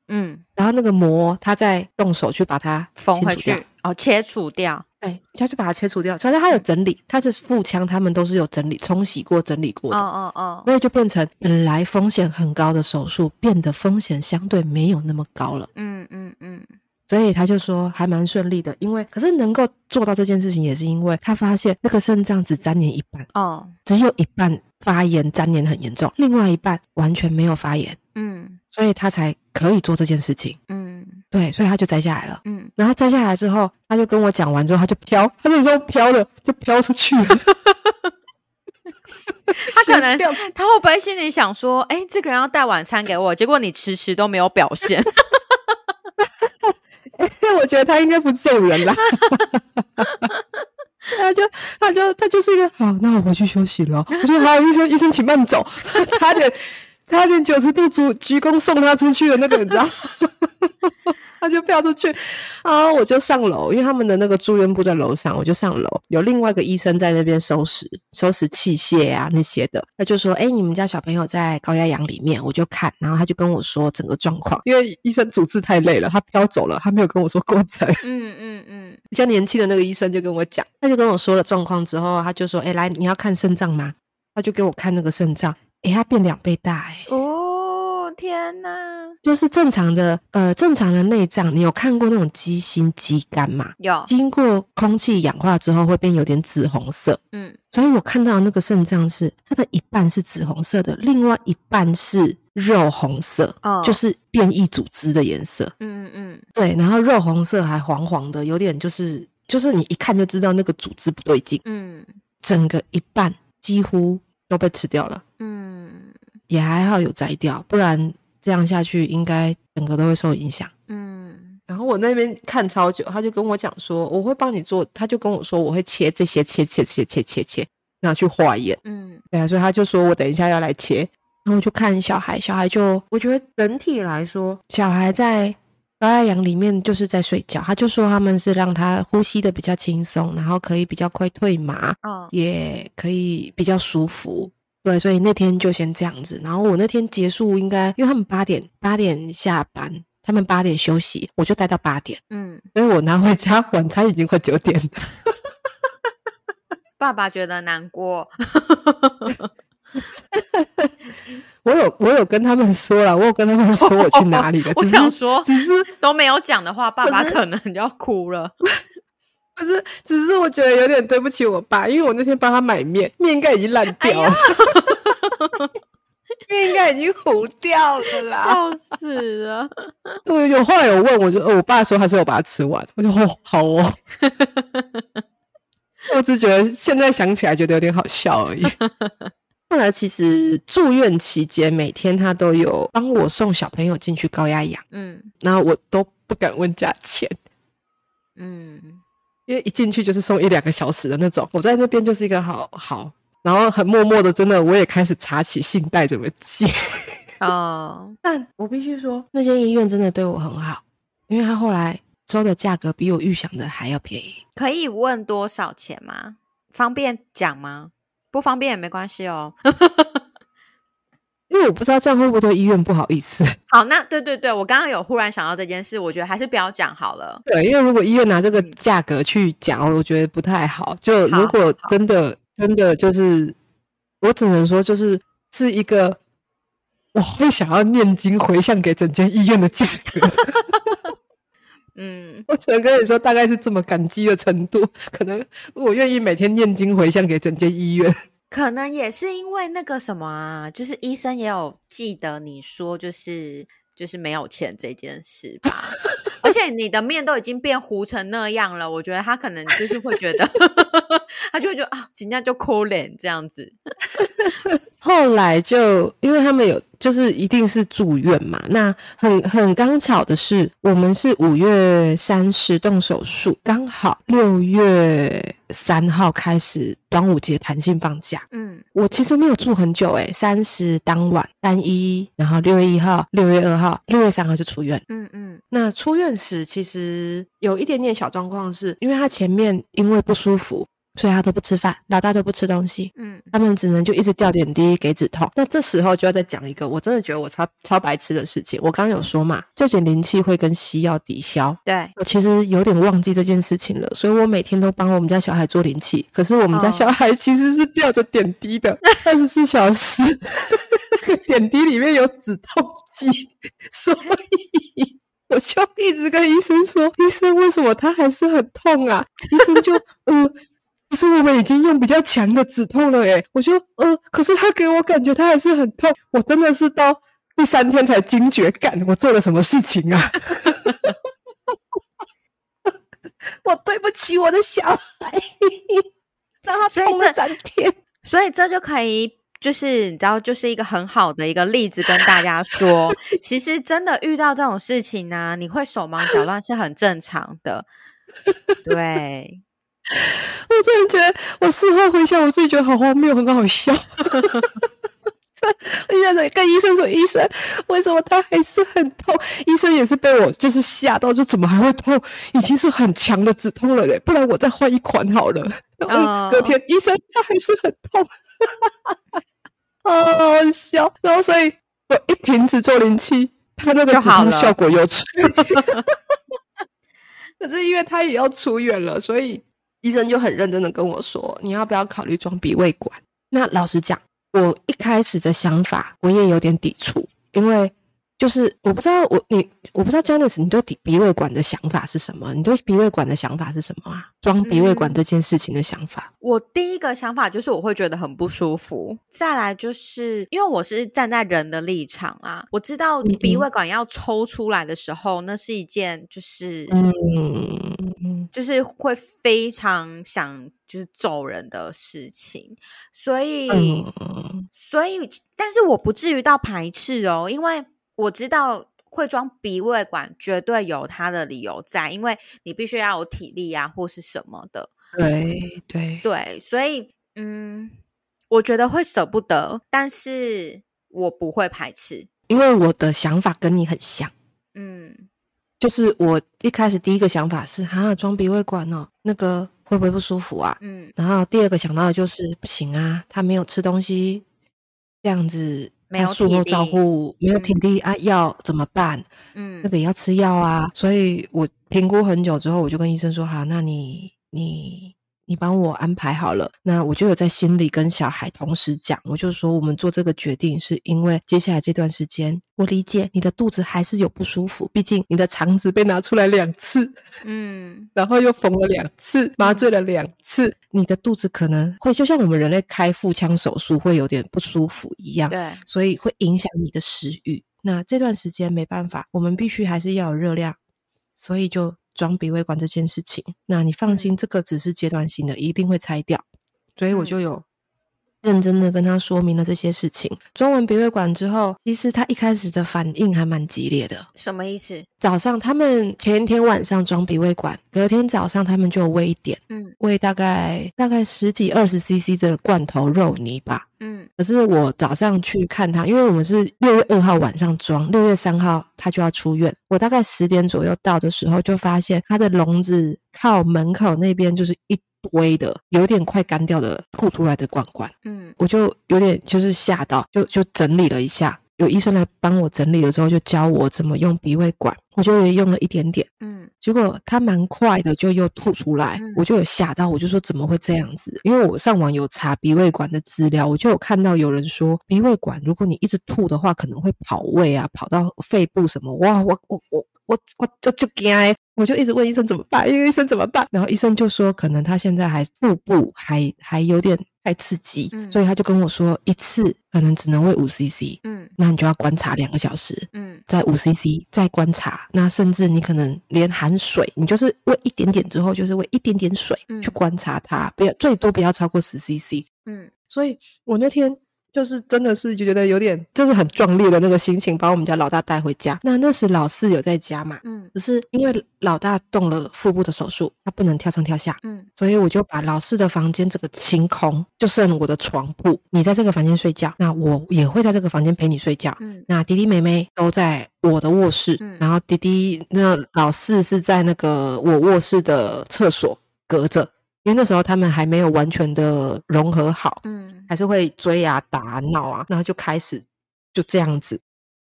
嗯，然后那个膜，他再动手去把它缝回去，哦，切除掉。哎，他就把它切除掉。反正他有整理，他是腹腔，他们都是有整理、冲洗过、整理过的。哦哦哦，所以就变成本来风险很高的手术，变得风险相对没有那么高了。嗯嗯嗯。所以他就说还蛮顺利的，因为可是能够做到这件事情，也是因为他发现那个肾脏只粘连一半哦，只有一半发炎粘连很严重，另外一半完全没有发炎。嗯，所以他才可以做这件事情。嗯。对，所以他就摘下来了。嗯，然后摘下来之后，他就跟我讲完之后，他就飘，他那时候飘了，就飘出去了。他可能他会不会心里想说：“哎，这个人要带晚餐给我，结果你迟迟都没有表现。”我觉得他应该不是这种人啦。他就他就他就是一个好，那我回去休息了。我说好，医生医生请慢走，差点差点九十度鞠鞠躬送他出去的那个，你知道。他就飘出去，然后我就上楼，因为他们的那个住院部在楼上，我就上楼，有另外一个医生在那边收拾收拾器械啊那些的。他就说：“哎，你们家小朋友在高压氧里面。”我就看，然后他就跟我说整个状况，因为医生主治太累了，他飘走了，他没有跟我说过程。嗯嗯嗯，比较年轻的那个医生就跟我讲，他就跟我说了状况之后，他就说：“哎，来，你要看肾脏吗？”他就给我看那个肾脏，哎，它变两倍大，哎。天呐，就是正常的，呃，正常的内脏，你有看过那种鸡心、鸡肝吗？有，经过空气氧化之后会变有点紫红色。嗯，所以我看到那个肾脏是它的一半是紫红色的，另外一半是肉红色，哦，就是变异组织的颜色。嗯嗯嗯，对，然后肉红色还黄黄的，有点就是就是你一看就知道那个组织不对劲。嗯，整个一半几乎都被吃掉了。嗯。也还好有摘掉，不然这样下去应该整个都会受影响。嗯，然后我那边看超久，他就跟我讲说我会帮你做，他就跟我说我会切这些切切切切切切拿去化验。嗯，对啊，所以他就说我等一下要来切，然后就看小孩，小孩就我觉得整体来说，小孩在高压氧里面就是在睡觉，他就说他们是让他呼吸的比较轻松，然后可以比较快退麻，哦，也可以比较舒服。对，所以那天就先这样子。然后我那天结束应该，因为他们八点八点下班，他们八点休息，我就待到八点。嗯，所以我拿回家晚餐已经快九点了。爸爸觉得难过。我有我有跟他们说了，我有跟他们说我去哪里了。我想说，只是都没有讲的话，爸爸可能就要哭了。不是，只是我觉得有点对不起我爸，因为我那天帮他买面，面应该已经烂掉了，面应该已经糊掉了啦，笑死了。我，有后来有问，我就我爸说他是我把它吃完，我就哦好哦。我只觉得现在想起来觉得有点好笑而已。后来其实住院期间，每天他都有帮我送小朋友进去高压氧，嗯，然后我都不敢问价钱，嗯，因为一进去就是送一两个小时的那种，我在那边就是一个好好，然后很默默的，真的我也开始查起信贷怎么借，哦，但我必须说，那间医院真的对我很好，因为他后来收的价格比我预想的还要便宜，可以问多少钱吗？方便讲吗？不方便也没关系哦，因为我不知道这样会不会对医院不好意思。好，那对对对，我刚刚有忽然想到这件事，我觉得还是不要讲好了。对，因为如果医院拿这个价格去讲，我觉得不太好。就如果真的真的就是，我只能说就是是一个我会想要念经回向给整间医院的价格。嗯，我只能跟你说，大概是这么感激的程度。可能我愿意每天念经回向给整间医院。可能也是因为那个什么啊，就是医生也有记得你说，就是就是没有钱这件事吧。而且你的面都已经变糊成那样了，我觉得他可能就是会觉得，他就会觉得啊，人家就哭脸这样子。后来就因为他们有。就是一定是住院嘛？那很很刚巧的是，我们是五月三十动手术，刚好六月三号开始端午节弹性放假。嗯，我其实没有住很久诶，三十当晚单一，然后六月一号、六月二号、六月三号就出院。嗯嗯，那出院时其实有一点点小状况，是因为他前面因为不舒服。所以他都不吃饭，老大都不吃东西，嗯，他们只能就一直吊点滴给止痛。那这时候就要再讲一个，我真的觉得我超超白痴的事情。我刚刚有说嘛，就点灵气会跟西药抵消。对我其实有点忘记这件事情了，所以我每天都帮我们家小孩做灵气。可是我们家小孩其实是吊着点滴的，二十四小时，点滴里面有止痛剂，所以我就一直跟医生说：“医生，为什么他还是很痛啊？”医生就嗯。可是我们已经用比较强的止痛了诶，我说呃，可是他给我感觉他还是很痛，我真的是到第三天才惊觉，干我做了什么事情啊？我对不起我的小孩，让他痛了三天，所以这就可以，就是你知道，就是一个很好的一个例子，跟大家说，其实真的遇到这种事情呢，你会手忙脚乱是很正常的，对。我真的觉得，我事后回想，我自己觉得好荒谬，很好笑。医生跟医生说：“医生，为什么他还是很痛？”医生也是被我就是吓到，就怎么还会痛？已经是很强的止痛了嘞，不然我再换一款好了。隔天医生他还是很痛，好笑。然后所以我一停止做灵气，他那个止痛效果又出。可是因为他也要出院了，所以。医生就很认真的跟我说：“你要不要考虑装鼻胃管？”那老实讲，我一开始的想法我也有点抵触，因为就是我不知道我你我不知道 Janice 你对鼻鼻胃管的想法是什么？你对鼻胃管的想法是什么啊？装鼻胃管这件事情的想法？我第一个想法就是我会觉得很不舒服。再来就是因为我是站在人的立场啊，我知道鼻胃管要抽出来的时候，那是一件就是嗯。就是会非常想就是走人的事情，所以所以，但是我不至于到排斥哦，因为我知道会装鼻胃管绝对有它的理由在，因为你必须要有体力啊，或是什么的。对对对，所以嗯，我觉得会舍不得，但是我不会排斥，因为我的想法跟你很像。嗯。就是我一开始第一个想法是，啊，装鼻胃管哦，那个会不会不舒服啊？嗯，然后第二个想到的就是，不行啊，他没有吃东西，这样子。没有术后照顾没有体力啊，药怎么办？嗯，那个也要吃药啊。所以我评估很久之后，我就跟医生说：“好，那你你。”你帮我安排好了，那我就有在心里跟小孩同时讲，我就说我们做这个决定是因为接下来这段时间，我理解你的肚子还是有不舒服，毕竟你的肠子被拿出来两次，嗯，然后又缝了两次，麻醉了两次，你的肚子可能会就像我们人类开腹腔手术会有点不舒服一样，对，所以会影响你的食欲。那这段时间没办法，我们必须还是要有热量，所以就。装鼻胃管这件事情，那你放心，这个只是阶段性的，一定会拆掉。所以我就有认真的跟他说明了这些事情。装完鼻胃管之后，其实他一开始的反应还蛮激烈的。什么意思？早上他们前一天晚上装鼻胃管，隔天早上他们就喂一点，嗯，喂大概大概十几二十 CC 的罐头肉泥吧。嗯，可是我早上去看他，因为我们是六月二号晚上装，六月三号他就要出院。我大概十点左右到的时候，就发现他的笼子靠门口那边就是一堆的，有点快干掉的吐出来的罐罐。嗯，我就有点就是吓到，就就整理了一下。有医生来帮我整理了之后，就教我怎么用鼻胃管，我就也用了一点点，嗯，结果他蛮快的就又吐出来，我就有吓到，我就说怎么会这样子？因为我上网有查鼻胃管的资料，我就有看到有人说鼻胃管如果你一直吐的话，可能会跑胃啊，跑到肺部什么，哇，我我我我我就就惊，我就一直问医生怎么办？因为医生怎么办？然后医生就说可能他现在还腹部还还有点。太刺激，所以他就跟我说，一次可能只能喂五 CC，嗯，那你就要观察两个小时，嗯，在五 CC 再观察，那甚至你可能连含水，你就是喂一点点之后，就是喂一点点水去观察它，不要最多不要超过十 CC，嗯，所以我那天。就是真的是就觉得有点就是很壮烈的那个心情，把我们家老大带回家。那那时老四有在家嘛，嗯，只是因为老大动了腹部的手术，他不能跳上跳下，嗯，所以我就把老四的房间这个清空，就剩我的床铺。你在这个房间睡觉，那我也会在这个房间陪你睡觉。嗯，那弟弟妹妹都在我的卧室，嗯然后弟弟那老四是在那个我卧室的厕所隔着。因为那时候他们还没有完全的融合好，嗯，还是会追啊、打、闹啊，然后就开始就这样子。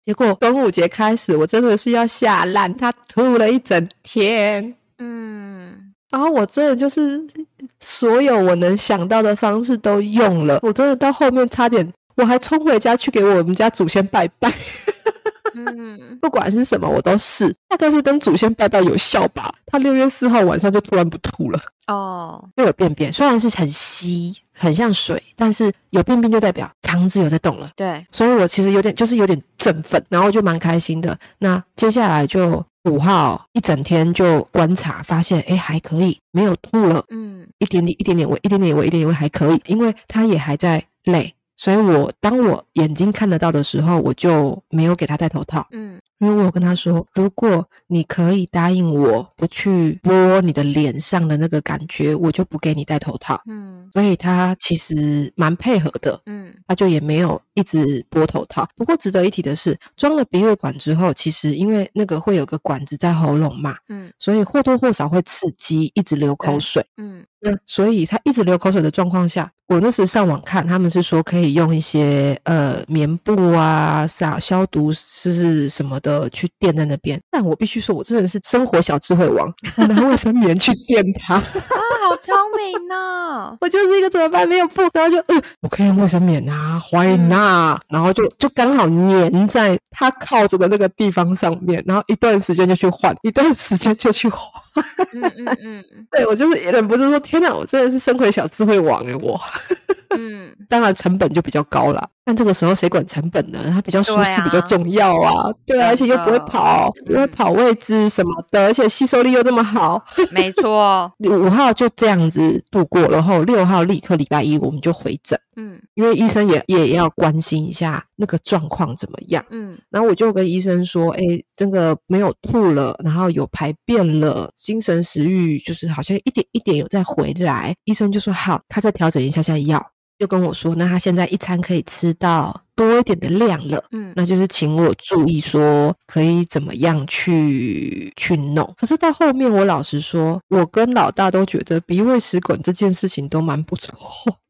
结果端午节开始，我真的是要吓烂，他吐了一整天，嗯，然后我真的就是所有我能想到的方式都用了，我真的到后面差点，我还冲回家去给我们家祖先拜拜。嗯，不管是什么，我都试，大概是跟祖先拜拜有效吧。他六月四号晚上就突然不吐了，哦，又有便便，虽然是很稀，很像水，但是有便便就代表肠子有在动了。对，所以我其实有点就是有点振奋，然后就蛮开心的。那接下来就五号一整天就观察，发现哎还可以，没有吐了，嗯，一点点一点点喂，一点点喂，一点点喂还可以，因为他也还在累。所以我当我眼睛看得到的时候，我就没有给他戴头套。嗯，因为我有跟他说，如果你可以答应我不去摸你的脸上的那个感觉，我就不给你戴头套。嗯，所以他其实蛮配合的。嗯，他就也没有一直拨头套。不过值得一提的是，装了鼻胃管之后，其实因为那个会有个管子在喉咙嘛，嗯，所以或多或少会刺激，一直流口水。嗯。那所以他一直流口水的状况下，我那时上网看，他们是说可以用一些呃棉布啊、消消毒是什么的去垫在那边。但我必须说，我真的是生活小智慧王，拿卫生棉去垫它。啊，好聪明呢！我就是一个怎么办没有布，然后就嗯，我可以用卫生棉啊，Why not？然后就就刚好粘在它靠着的那个地方上面，然后一段时间就去换，一段时间就去换。嗯嗯嗯，对我就是忍不住说。天哪，我真的是生活小智慧王哎！我，嗯，当然成本就比较高了。但这个时候谁管成本呢？它比较舒适，比较重要啊。对啊，而且又不会跑，不会跑位置什么的，而且吸收力又这么好。没错，五号就这样子度过，然后六号立刻礼拜一我们就回诊。嗯，因为医生也也要关心一下那个状况怎么样。嗯，然后我就跟医生说：“哎，这个没有吐了，然后有排便了，精神食欲就是好像一点一点有在回来。”医生就说：“好，他再调整一下下药。”就跟我说：“那他现在一餐可以吃到多一点的量了。”嗯，那就是请我注意说可以怎么样去去弄。可是到后面，我老实说，我跟老大都觉得鼻胃食管这件事情都蛮不错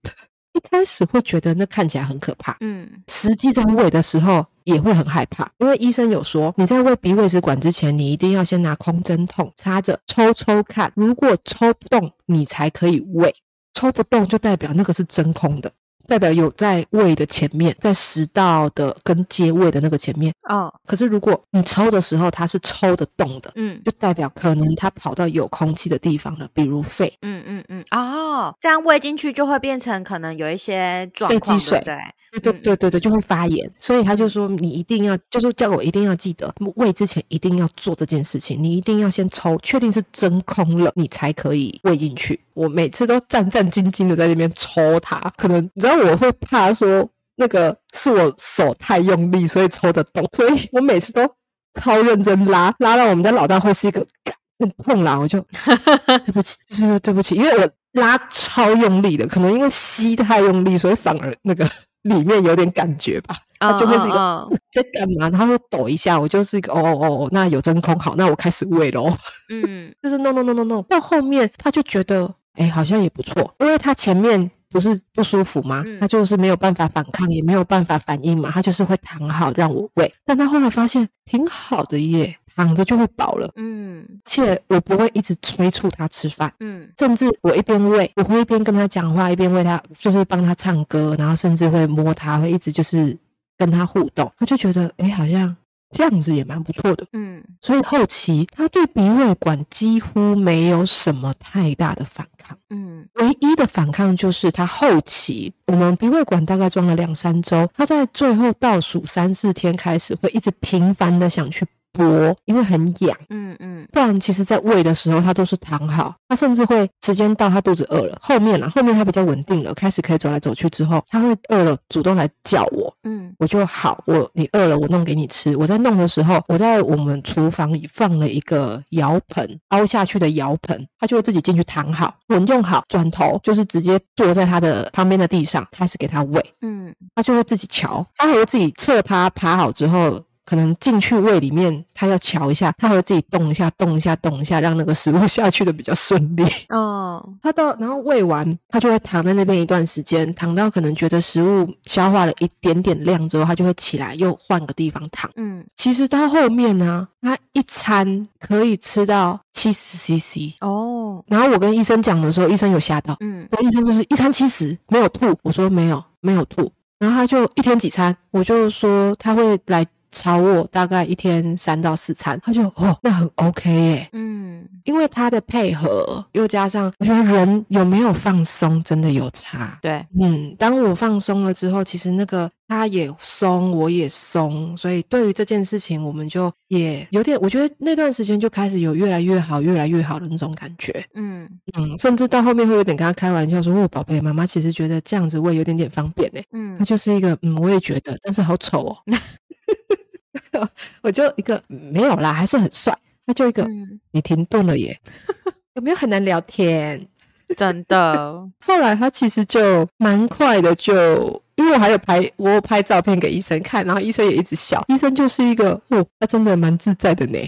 的。一开始会觉得那看起来很可怕，嗯，实际上喂的时候也会很害怕，因为医生有说，你在喂鼻胃食管之前，你一定要先拿空针筒插着抽抽看，如果抽不动，你才可以喂，抽不动就代表那个是真空的。代表有在胃的前面，在食道的跟接胃的那个前面哦。可是如果你抽的时候它是抽得动的，嗯，就代表可能它跑到有空气的地方了，比如肺。嗯嗯嗯。哦，这样喂进去就会变成可能有一些状况，对对？对对对对，就会发炎。所以他就说你一定要，就是叫我一定要记得喂之前一定要做这件事情，你一定要先抽，确定是真空了，你才可以喂进去。我每次都战战兢兢的在那边抽它，可能你知道我会怕说那个是我手太用力，所以抽得动，所以我每次都超认真拉，拉到我们家老大会是一个很痛啦，我就 对不起，就是对不起，因为我拉超用力的，可能因为吸太用力，所以反而那个里面有点感觉吧，他就会是一个在干嘛，他会抖一下，我就是一个哦哦哦，那有真空好，那我开始喂喽，嗯，就是 no no no no no，到后面他就觉得。哎，好像也不错，因为他前面不是不舒服吗？他就是没有办法反抗，也没有办法反应嘛，他就是会躺好让我喂。但他后来发现挺好的耶，躺着就会饱了。嗯，且我不会一直催促他吃饭。嗯，甚至我一边喂，我会一边跟他讲话，一边喂他，就是帮他唱歌，然后甚至会摸他，会一直就是跟他互动。他就觉得，哎，好像。这样子也蛮不错的，嗯，所以后期他对鼻胃管几乎没有什么太大的反抗，嗯，唯一的反抗就是他后期，我们鼻胃管大概装了两三周，他在最后倒数三四天开始会一直频繁的想去。薄，因为很痒，嗯嗯，不然其实在喂的时候，它都是躺好。它甚至会时间到，它肚子饿了，后面了，后面它比较稳定了，开始可以走来走去之后，它会饿了，主动来叫我，嗯，我就好，我你饿了，我弄给你吃。我在弄的时候，我在我们厨房里放了一个摇盆，凹下去的摇盆，它就会自己进去躺好，稳用好，转头就是直接坐在它的旁边的地上，开始给它喂，嗯，它就会自己瞧，它会自己侧趴趴好之后。可能进去胃里面，它要瞧一下，它会自己动一下，动一下，动一下，让那个食物下去的比较顺利。哦，它到然后喂完，它就会躺在那边一段时间，躺到可能觉得食物消化了一点点量之后，它就会起来又换个地方躺。嗯，其实到后面呢，它一餐可以吃到七十 CC。哦，然后我跟医生讲的时候，医生有吓到。嗯，医生就是一餐七十，没有吐。我说没有，没有吐。然后他就一天几餐，我就说他会来。超我大概一天三到四餐，他就哦，那很 OK 耶。嗯，因为他的配合，又加上我觉得人有没有放松，真的有差。对，嗯，当我放松了之后，其实那个他也松，我也松，所以对于这件事情，我们就也有点，我觉得那段时间就开始有越来越好、越来越好的那种感觉。嗯嗯，甚至到后面会有点跟他开玩笑说：“哦，宝贝，妈妈其实觉得这样子喂有点点方便呢。”嗯，他就是一个嗯，我也觉得，但是好丑哦。我就一个没有啦，还是很帅。他就一个，你停顿了耶？有没有很难聊天？真的。后来他其实就蛮快的，就因为我还有拍，我拍照片给医生看，然后医生也一直笑。医生就是一个，哦，他真的蛮自在的呢。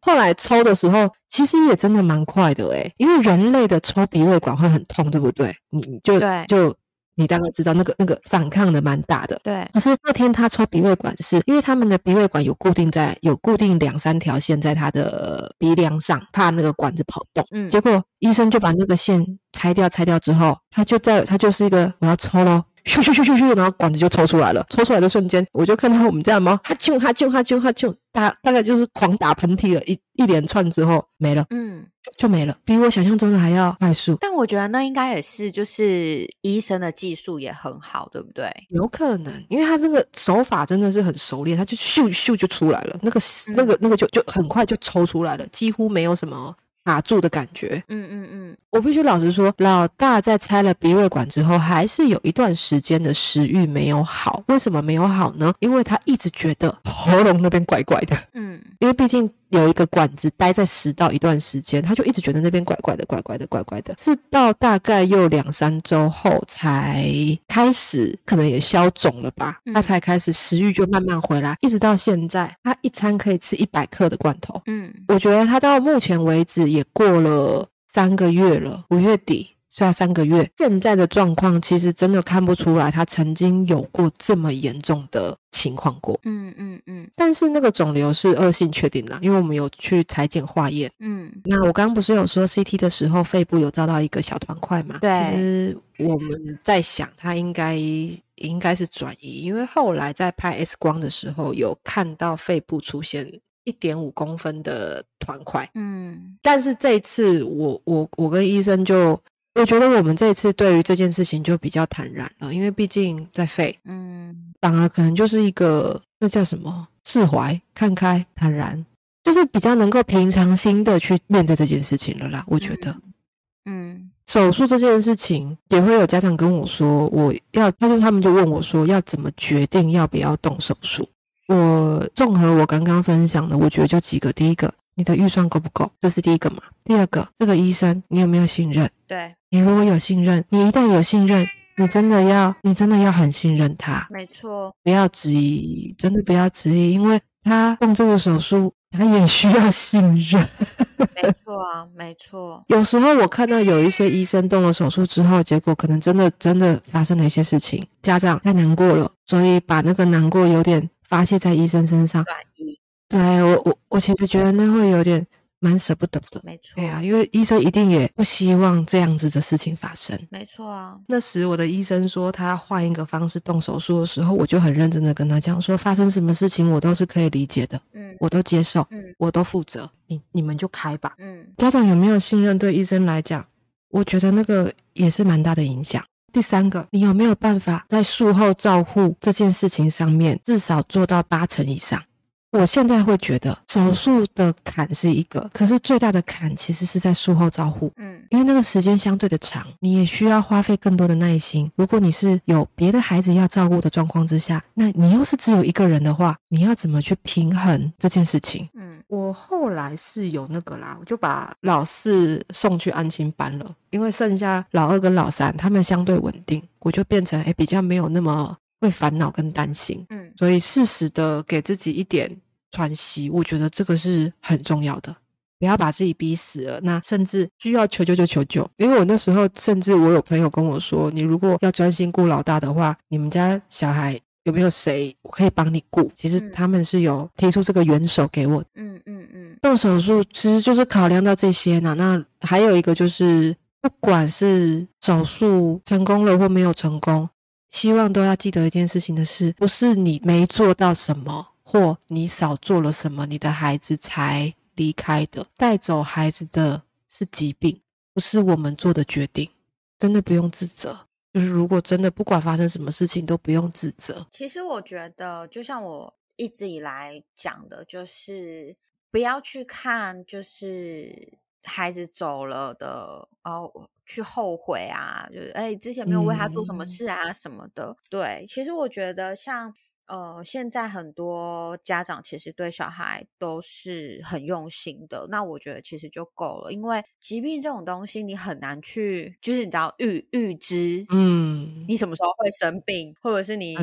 后来抽的时候，其实也真的蛮快的诶因为人类的抽鼻胃管会很痛，对不对？你就就。你大概知道那个那个反抗的蛮大的，对。可是那天他抽鼻胃管是因为他们的鼻胃管有固定在有固定两三条线在他的鼻梁上，怕那个管子跑动。嗯。结果医生就把那个线拆掉，拆掉之后，他就在他就是一个我要抽喽，咻咻咻咻咻，然后管子就抽出来了。抽出来的瞬间，我就看到我们家的猫哈啾哈啾哈啾哈啾，大大概就是狂打喷嚏了一一连串之后没了。嗯。就没了，比我想象中的还要快速。但我觉得那应该也是，就是医生的技术也很好，对不对？有可能，因为他那个手法真的是很熟练，他就咻咻就出来了，那个那个那个就就很快就抽出来了，几乎没有什么。卡住的感觉，嗯嗯嗯，我必须老实说，老大在拆了鼻胃管之后，还是有一段时间的食欲没有好。为什么没有好呢？因为他一直觉得喉咙那边怪怪的，嗯，因为毕竟有一个管子待在食道一段时间，他就一直觉得那边怪怪的，怪怪的，怪怪的。是到大概又两三周后才开始，可能也消肿了吧，他才开始食欲就慢慢回来，一直到现在，他一餐可以吃一百克的罐头，嗯，我觉得他到目前为止。也过了三个月了，五月底下三个月，现在的状况其实真的看不出来，他曾经有过这么严重的情况过。嗯嗯嗯。但是那个肿瘤是恶性确定了，因为我们有去裁剪化验。嗯。那我刚刚不是有说 CT 的时候，肺部有照到一个小团块嘛？对。其实我们在想，他应该应该是转移，因为后来在拍 X 光的时候，有看到肺部出现。一点五公分的团块，嗯，但是这一次我我我跟医生就，我觉得我们这一次对于这件事情就比较坦然了，因为毕竟在肺，嗯，反而可能就是一个那叫什么释怀、看开、坦然，就是比较能够平常心的去面对这件事情了啦。我觉得，嗯，手术这件事情也会有家长跟我说，我要，他就他们就问我说，要怎么决定要不要动手术？我综合我刚刚分享的，我觉得就几个。第一个，你的预算够不够？这是第一个嘛。第二个，这个医生你有没有信任？对你如果有信任，你一旦有信任，你真的要，你真的要很信任他。没错，不要质疑，真的不要质疑，因为他动这个手术，他也需要信任。没错啊，没错。有时候我看到有一些医生动了手术之后，结果可能真的真的发生了一些事情，家长太难过了，所以把那个难过有点发泄在医生身上。对我我我其实觉得那会有点。蛮舍不得的，没错。对啊，因为医生一定也不希望这样子的事情发生。没错啊。那时我的医生说他要换一个方式动手术的时候，我就很认真的跟他讲说，发生什么事情我都是可以理解的，嗯，我都接受，嗯，我都负责，你你们就开吧，嗯。家长有没有信任，对医生来讲，我觉得那个也是蛮大的影响。第三个，你有没有办法在术后照护这件事情上面至少做到八成以上？我现在会觉得手术的坎是一个，可是最大的坎其实是在术后照护，嗯，因为那个时间相对的长，你也需要花费更多的耐心。如果你是有别的孩子要照顾的状况之下，那你又是只有一个人的话，你要怎么去平衡这件事情？嗯，我后来是有那个啦，我就把老四送去安亲班了，因为剩下老二跟老三他们相对稳定，我就变成哎比较没有那么会烦恼跟担心，嗯，所以适时的给自己一点。喘息，我觉得这个是很重要的，不要把自己逼死了。那甚至需要求救就求救，因为我那时候甚至我有朋友跟我说，你如果要专心顾老大的话，你们家小孩有没有谁我可以帮你顾？其实他们是有提出这个援手给我。嗯嗯嗯，动手术其实就是考量到这些呢。那还有一个就是，不管是手术成功了或没有成功，希望都要记得一件事情的是，不是你没做到什么。或你少做了什么，你的孩子才离开的。带走孩子的是疾病，不是我们做的决定。真的不用自责。就是如果真的不管发生什么事情，都不用自责。其实我觉得，就像我一直以来讲的，就是不要去看，就是孩子走了的，哦，去后悔啊，就是哎，之前没有为他做什么事啊什么的。对，其实我觉得像。呃，现在很多家长其实对小孩都是很用心的，那我觉得其实就够了。因为疾病这种东西，你很难去，就是你知道预预知，嗯，你什么时候会生病，或者是你会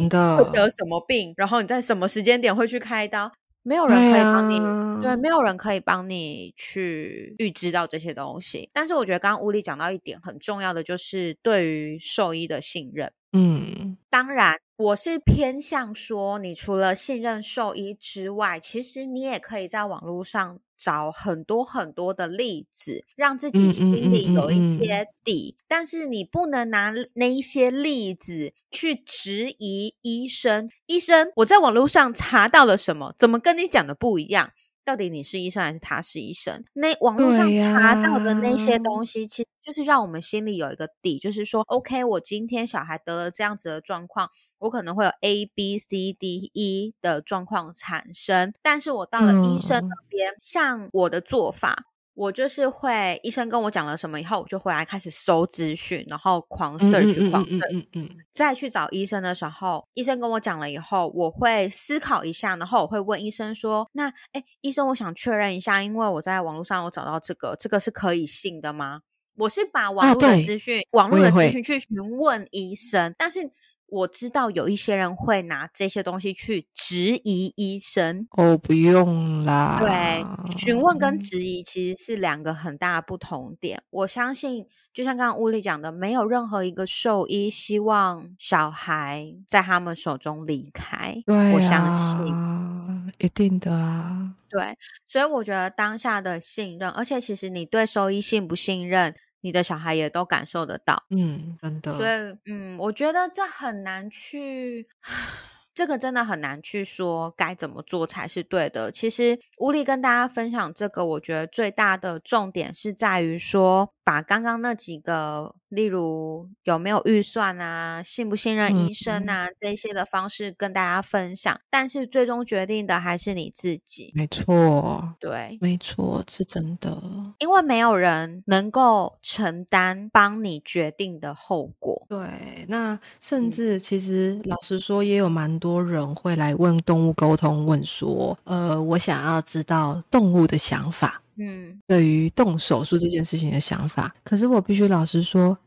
得什么病，然后你在什么时间点会去开刀，没有人可以帮你，对，没有人可以帮你去预知到这些东西。但是我觉得刚刚乌力讲到一点很重要的，就是对于兽医的信任。嗯，当然，我是偏向说，你除了信任兽医之外，其实你也可以在网络上找很多很多的例子，让自己心里有一些底。但是你不能拿那一些例子去质疑医生。医生，我在网络上查到了什么？怎么跟你讲的不一样？到底你是医生还是他是医生？那网络上查到的那些东西，其实就是让我们心里有一个底，就是说，OK，我今天小孩得了这样子的状况，我可能会有 A、B、C、D、E 的状况产生，但是我到了医生那边，像我的做法。我就是会，医生跟我讲了什么以后，我就回来开始搜资讯，然后狂 search 狂 search，再去找医生的时候，医生跟我讲了以后，我会思考一下，然后我会问医生说：“那，哎，医生，我想确认一下，因为我在网络上有找到这个，这个是可以信的吗？”我是把网络的资讯、网络的资讯去询问医生，但是我知道有一些人会拿这些东西去质疑医生。哦，不用啦。对，询问跟质疑其实是两个很大的不同点。我相信，就像刚刚乌力讲的，没有任何一个兽医希望小孩在他们手中离开。对，我相信，一定的啊。对，所以我觉得当下的信任，而且其实你对兽医信不信任？你的小孩也都感受得到，嗯，真的。所以，嗯，我觉得这很难去。这个真的很难去说该怎么做才是对的。其实无力跟大家分享这个，我觉得最大的重点是在于说，把刚刚那几个，例如有没有预算啊，信不信任医生啊这些的方式跟大家分享。但是最终决定的还是你自己。没错，对，没错，是真的。因为没有人能够承担帮你决定的后果。对，那甚至其实老实说，也有蛮。多人会来问动物沟通，问说：“呃，我想要知道动物的想法，嗯，对于动手术这件事情的想法。可是我必须老实说，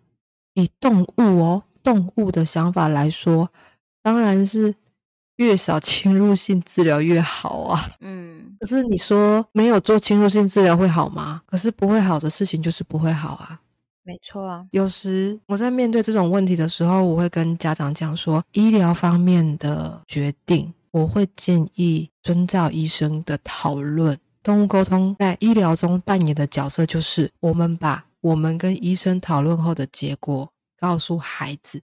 以动物哦，动物的想法来说，当然是越少侵入性治疗越好啊。嗯，可是你说没有做侵入性治疗会好吗？可是不会好的事情就是不会好啊。”没错啊，有时我在面对这种问题的时候，我会跟家长讲说，医疗方面的决定，我会建议遵照医生的讨论。动物沟通在医疗中扮演的角色，就是我们把我们跟医生讨论后的结果告诉孩子。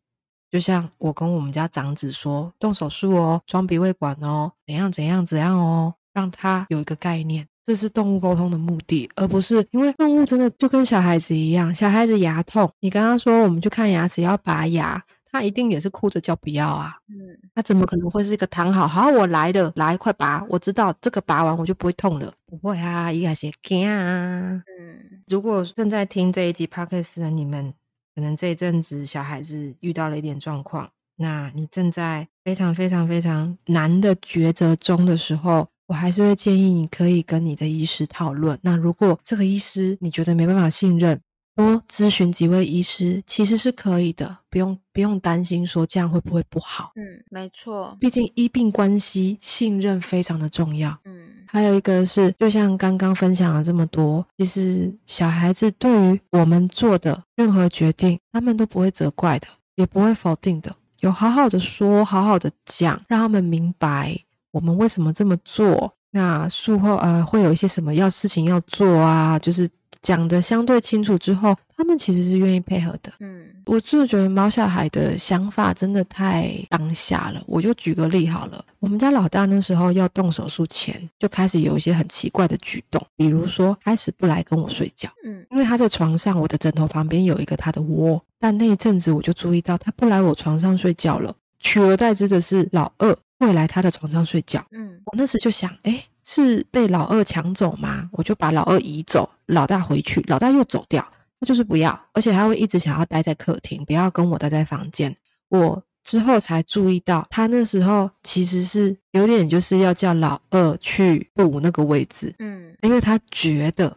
就像我跟我们家长子说，动手术哦，装鼻胃管哦，怎样怎样怎样哦，让他有一个概念。这是动物沟通的目的，而不是因为动物真的就跟小孩子一样，小孩子牙痛，你刚刚说我们去看牙齿要拔牙，他一定也是哭着叫不要啊。嗯，他怎么可能会是一个躺好？好，我来了，来快拔，我知道这个拔完我就不会痛了，不会啊，一开始惊啊。嗯，如果正在听这一集 podcast 的你们，可能这一阵子小孩子遇到了一点状况，那你正在非常非常非常难的抉择中的时候。我还是会建议你可以跟你的医师讨论。那如果这个医师你觉得没办法信任，多咨询几位医师其实是可以的，不用不用担心说这样会不会不好。嗯，没错，毕竟医病关系，信任非常的重要。嗯，还有一个是，就像刚刚分享了这么多，其实小孩子对于我们做的任何决定，他们都不会责怪的，也不会否定的，有好好的说，好好的讲，让他们明白。我们为什么这么做？那术后呃会有一些什么要事情要做啊？就是讲的相对清楚之后，他们其实是愿意配合的。嗯，我真的觉得猫小孩的想法真的太当下了。我就举个例好了，我们家老大那时候要动手术前，就开始有一些很奇怪的举动，比如说开始不来跟我睡觉。嗯，因为他在床上，我的枕头旁边有一个他的窝，但那一阵子我就注意到他不来我床上睡觉了，取而代之的是老二。会来他的床上睡觉。嗯，我那时就想，哎，是被老二抢走吗？我就把老二移走，老大回去，老大又走掉，他就是不要，而且他会一直想要待在客厅，不要跟我待在房间。我之后才注意到，他那时候其实是有点就是要叫老二去补那个位置。嗯，因为他觉得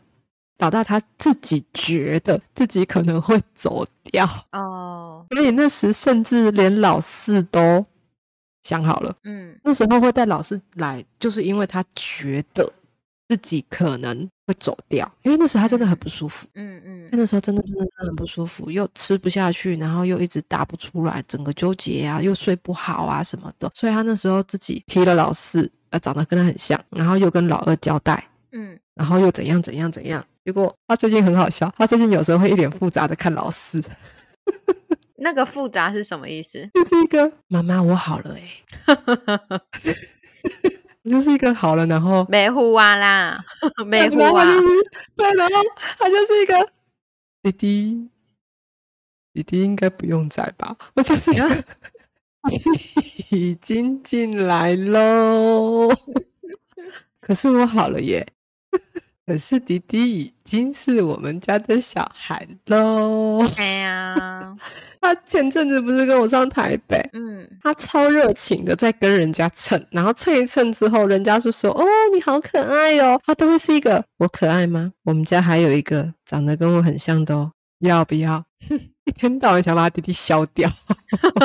老大他自己觉得自己可能会走掉哦，所以那时甚至连老四都。想好了，嗯，那时候会带老师来，就是因为他觉得自己可能会走掉，因为那时候他真的很不舒服，嗯嗯，他那时候真的真的真的很不舒服，又吃不下去，然后又一直打不出来，整个纠结啊，又睡不好啊什么的，所以他那时候自己提了老四，呃，长得跟他很像，然后又跟老二交代，嗯，然后又怎样怎样怎样，结果他最近很好笑，他最近有时候会一脸复杂的看老四。那个复杂是什么意思？就是一个妈妈，我好了哎，就是一个好了，然后没呼啊啦，没呼啊，对，然后他就是一个弟弟，弟弟应该不用在吧？我就是 已经进来喽，可是我好了耶。可是迪迪已经是我们家的小孩喽。哎呀，他前阵子不是跟我上台北，嗯，他超热情的在跟人家蹭，然后蹭一蹭之后，人家是说：“哦，你好可爱哦。”他都会是一个我可爱吗？我们家还有一个长得跟我很像的哦，要不要？一天到晚想把弟弟消掉。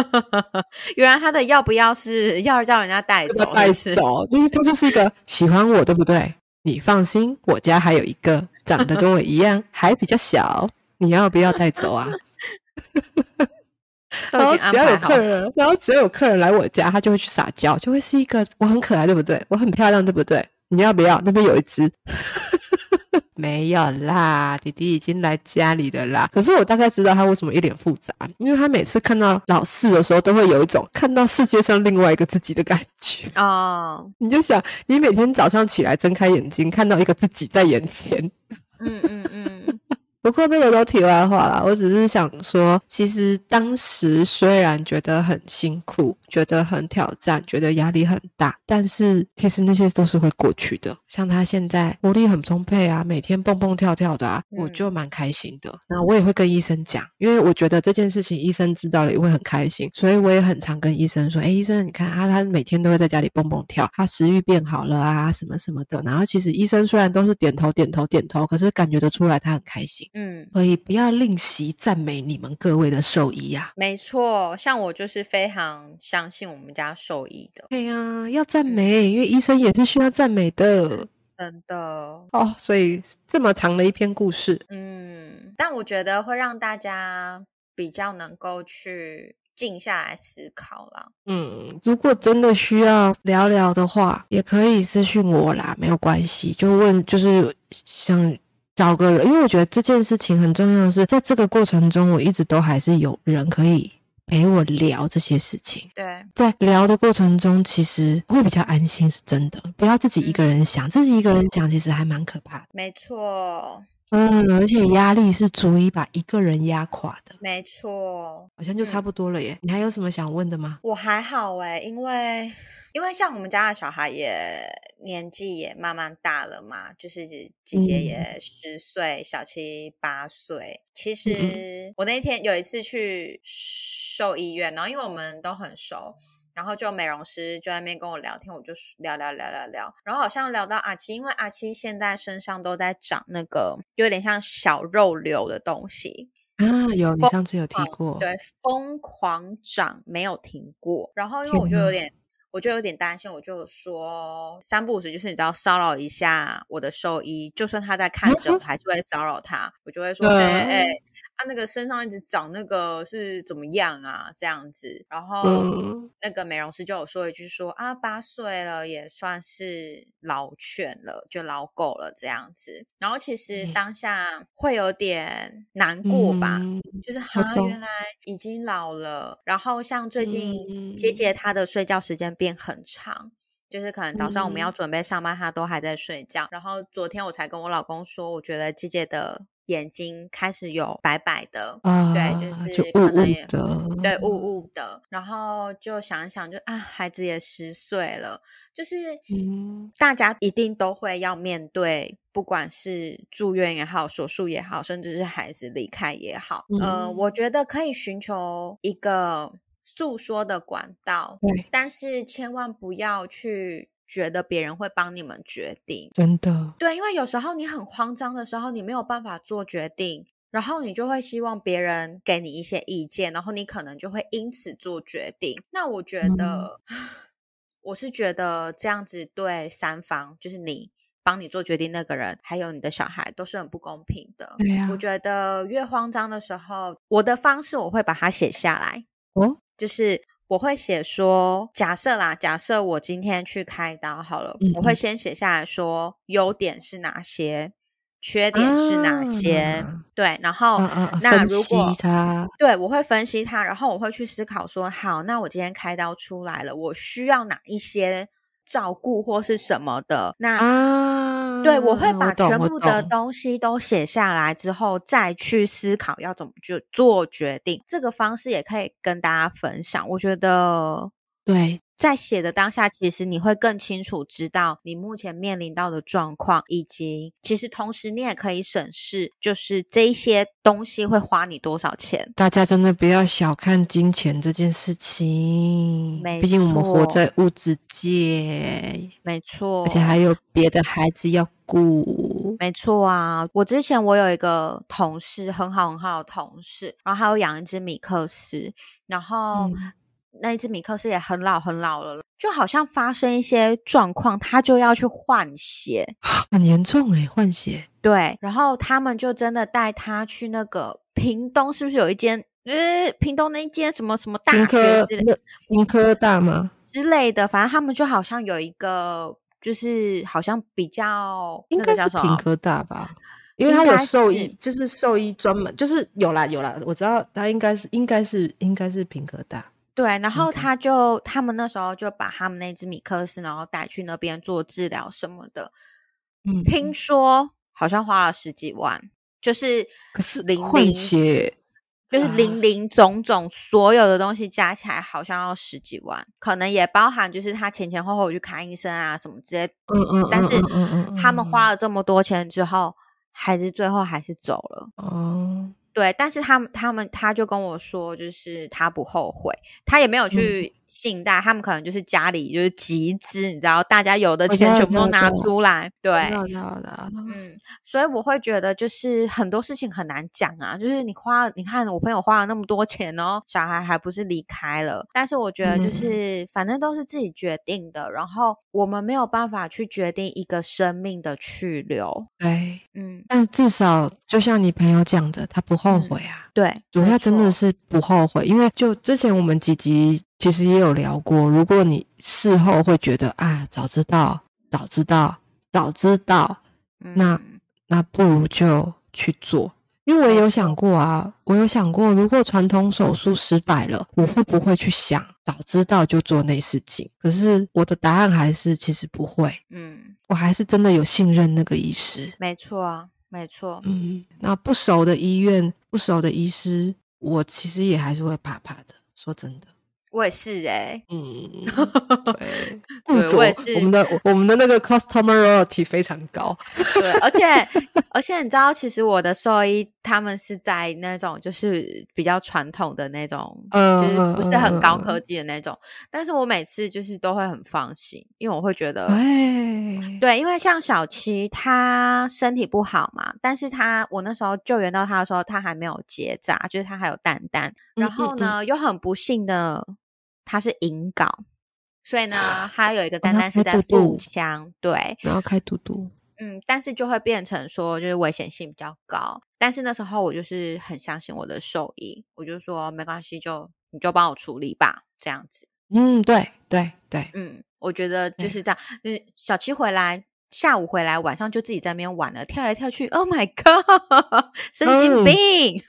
原来他的要不要是要叫人家带走？带走，就是他就是一个喜欢我，对不对？你放心，我家还有一个长得跟我一样，还比较小，你要不要带走啊？然后只要有客人，然后只要有客人来我家，他就会去撒娇，就会是一个我很可爱，对不对？我很漂亮，对不对？你要不要？那边有一只。没有啦，弟弟已经来家里了啦。可是我大概知道他为什么一脸复杂，因为他每次看到老四的时候，都会有一种看到世界上另外一个自己的感觉哦。你就想，你每天早上起来睁开眼睛，看到一个自己在眼前。嗯嗯嗯。不过这个都题外话啦，我只是想说，其实当时虽然觉得很辛苦，觉得很挑战，觉得压力很大，但是其实那些都是会过去的。像他现在活力很充沛啊，每天蹦蹦跳跳的啊，我就蛮开心的。那我也会跟医生讲，因为我觉得这件事情医生知道了也会很开心，所以我也很常跟医生说：“哎，医生，你看啊，他每天都会在家里蹦蹦跳，他食欲变好了啊，什么什么的。”然后其实医生虽然都是点头点头点头，可是感觉得出来他很开心。嗯，所以不要吝惜赞美你们各位的兽医呀。没错，像我就是非常相信我们家兽医的。对呀，要赞美，因为医生也是需要赞美的。真的哦，所以这么长的一篇故事，嗯，但我觉得会让大家比较能够去静下来思考啦。嗯，如果真的需要聊聊的话，也可以私信我啦，没有关系，就问，就是想。找个人，因为我觉得这件事情很重要的是，在这个过程中，我一直都还是有人可以陪我聊这些事情。对，在聊的过程中，其实会比较安心，是真的。不要自己一个人想，自己一个人想，其实还蛮可怕的。没错。嗯，而且压力是足以把一个人压垮的。没错，好像就差不多了耶。你还有什么想问的吗？我还好哎，因为因为像我们家的小孩也年纪也慢慢大了嘛，就是姐姐也十岁，小七八岁。其实我那天有一次去兽医院，然后因为我们都很熟。然后就美容师就在那边跟我聊天，我就聊聊聊聊聊，然后好像聊到阿七，因为阿七现在身上都在长那个有点像小肉瘤的东西啊，有你上次有提过，对，疯狂长没有停过。然后因为我就有点，我就有点担心，我就说三不五时就是你知道骚扰一下我的兽医，就算他在看诊，还是会骚扰他，我就会说哎哎。他那个身上一直长那个是怎么样啊？这样子，然后那个美容师就有说一句说啊，八岁了也算是老犬了，就老狗了这样子。然后其实当下会有点难过吧，就是他原来已经老了。然后像最近姐姐她的睡觉时间变很长，就是可能早上我们要准备上班，她都还在睡觉。然后昨天我才跟我老公说，我觉得姐姐的。眼睛开始有白白的，对，就是可能也对雾雾的，然后就想一想，就啊，孩子也十岁了，就是大家一定都会要面对，不管是住院也好，手术也好，甚至是孩子离开也好，呃，我觉得可以寻求一个诉说的管道，对，但是千万不要去。觉得别人会帮你们决定，真的对，因为有时候你很慌张的时候，你没有办法做决定，然后你就会希望别人给你一些意见，然后你可能就会因此做决定。那我觉得，我是觉得这样子对三方，就是你帮你做决定那个人，还有你的小孩，都是很不公平的。对呀，我觉得越慌张的时候，我的方式我会把它写下来，哦，就是。我会写说，假设啦，假设我今天去开刀好了，我会先写下来说优点是哪些，缺点是哪些，对，然后那如果对，我会分析它，然后我会去思考说，好，那我今天开刀出来了，我需要哪一些照顾或是什么的，那。对，我会把全部的东西都写下来之后，再去思考要怎么就做决定。这个方式也可以跟大家分享。我觉得，对。在写的当下，其实你会更清楚知道你目前面临到的状况，以及其实同时你也可以审视，就是这一些东西会花你多少钱。大家真的不要小看金钱这件事情，毕竟我们活在物质界，没错，而且还有别的孩子要。顾。没错啊，我之前我有一个同事，很好很好的同事，然后他有养一只米克斯，然后那一只米克斯也很老很老了，就好像发生一些状况，他就要去换血，很严重诶，换血。对，然后他们就真的带他去那个屏东，是不是有一间？呃，屏东那一间什么什么大学之类的，屏科大吗？之类的，反正他们就好像有一个，就是好像比较应该是屏科大吧，因为他有兽医，就是兽医专门，就是有啦有啦，我知道他应该是应该是应该是屏科大。对，然后他就他们那时候就把他们那只米克斯，然后带去那边做治疗什么的。嗯，听说好像花了十几万，就是可是零零血。就是零零总总所有的东西加起来好像要十几万，可能也包含就是他前前后后去看医生啊什么之类。嗯嗯。但是他们花了这么多钱之后，孩子最后还是走了。哦。对，但是他们他们他就跟我说，就是他不后悔，他也没有去。信贷，他们可能就是家里就是集资，你知道，大家有的钱全部都拿出来，对，嗯，所以我会觉得就是很多事情很难讲啊，就是你花，你看我朋友花了那么多钱哦，小孩还不是离开了，但是我觉得就是反正都是自己决定的，然后我们没有办法去决定一个生命的去留，对，嗯，但至少就像你朋友讲的，他不后悔啊，对，主要真的是不后悔，因为就之前我们几集。其实也有聊过，如果你事后会觉得啊，早知道，早知道，早知道，那那不如就去做。因为我也有想过啊，我有想过，如果传统手术失败了，我会不会去想早知道就做内视镜？可是我的答案还是其实不会。嗯，我还是真的有信任那个医师。没错啊，没错。嗯，那不熟的医院，不熟的医师，我其实也还是会怕怕的。说真的。我也是哎，嗯，对，我也是。我们的我们的那个 customer loyalty 非常高，对，而且而且你知道，其实我的兽医他们是在那种就是比较传统的那种，嗯就是不是很高科技的那种，但是我每次就是都会很放心，因为我会觉得，对，因为像小七他身体不好嘛，但是他我那时候救援到他的时候，他还没有结扎，就是他还有蛋蛋，然后呢又很不幸的。他是引稿，所以呢，他有一个单单是在腹腔，对，然后开嘟嘟，嗯，但是就会变成说，就是危险性比较高。但是那时候我就是很相信我的兽医，我就说没关系，就你就帮我处理吧，这样子。嗯，对对对，嗯，我觉得就是这样。嗯，小七回来。下午回来，晚上就自己在那边玩了，跳来跳去。Oh my god，神经病！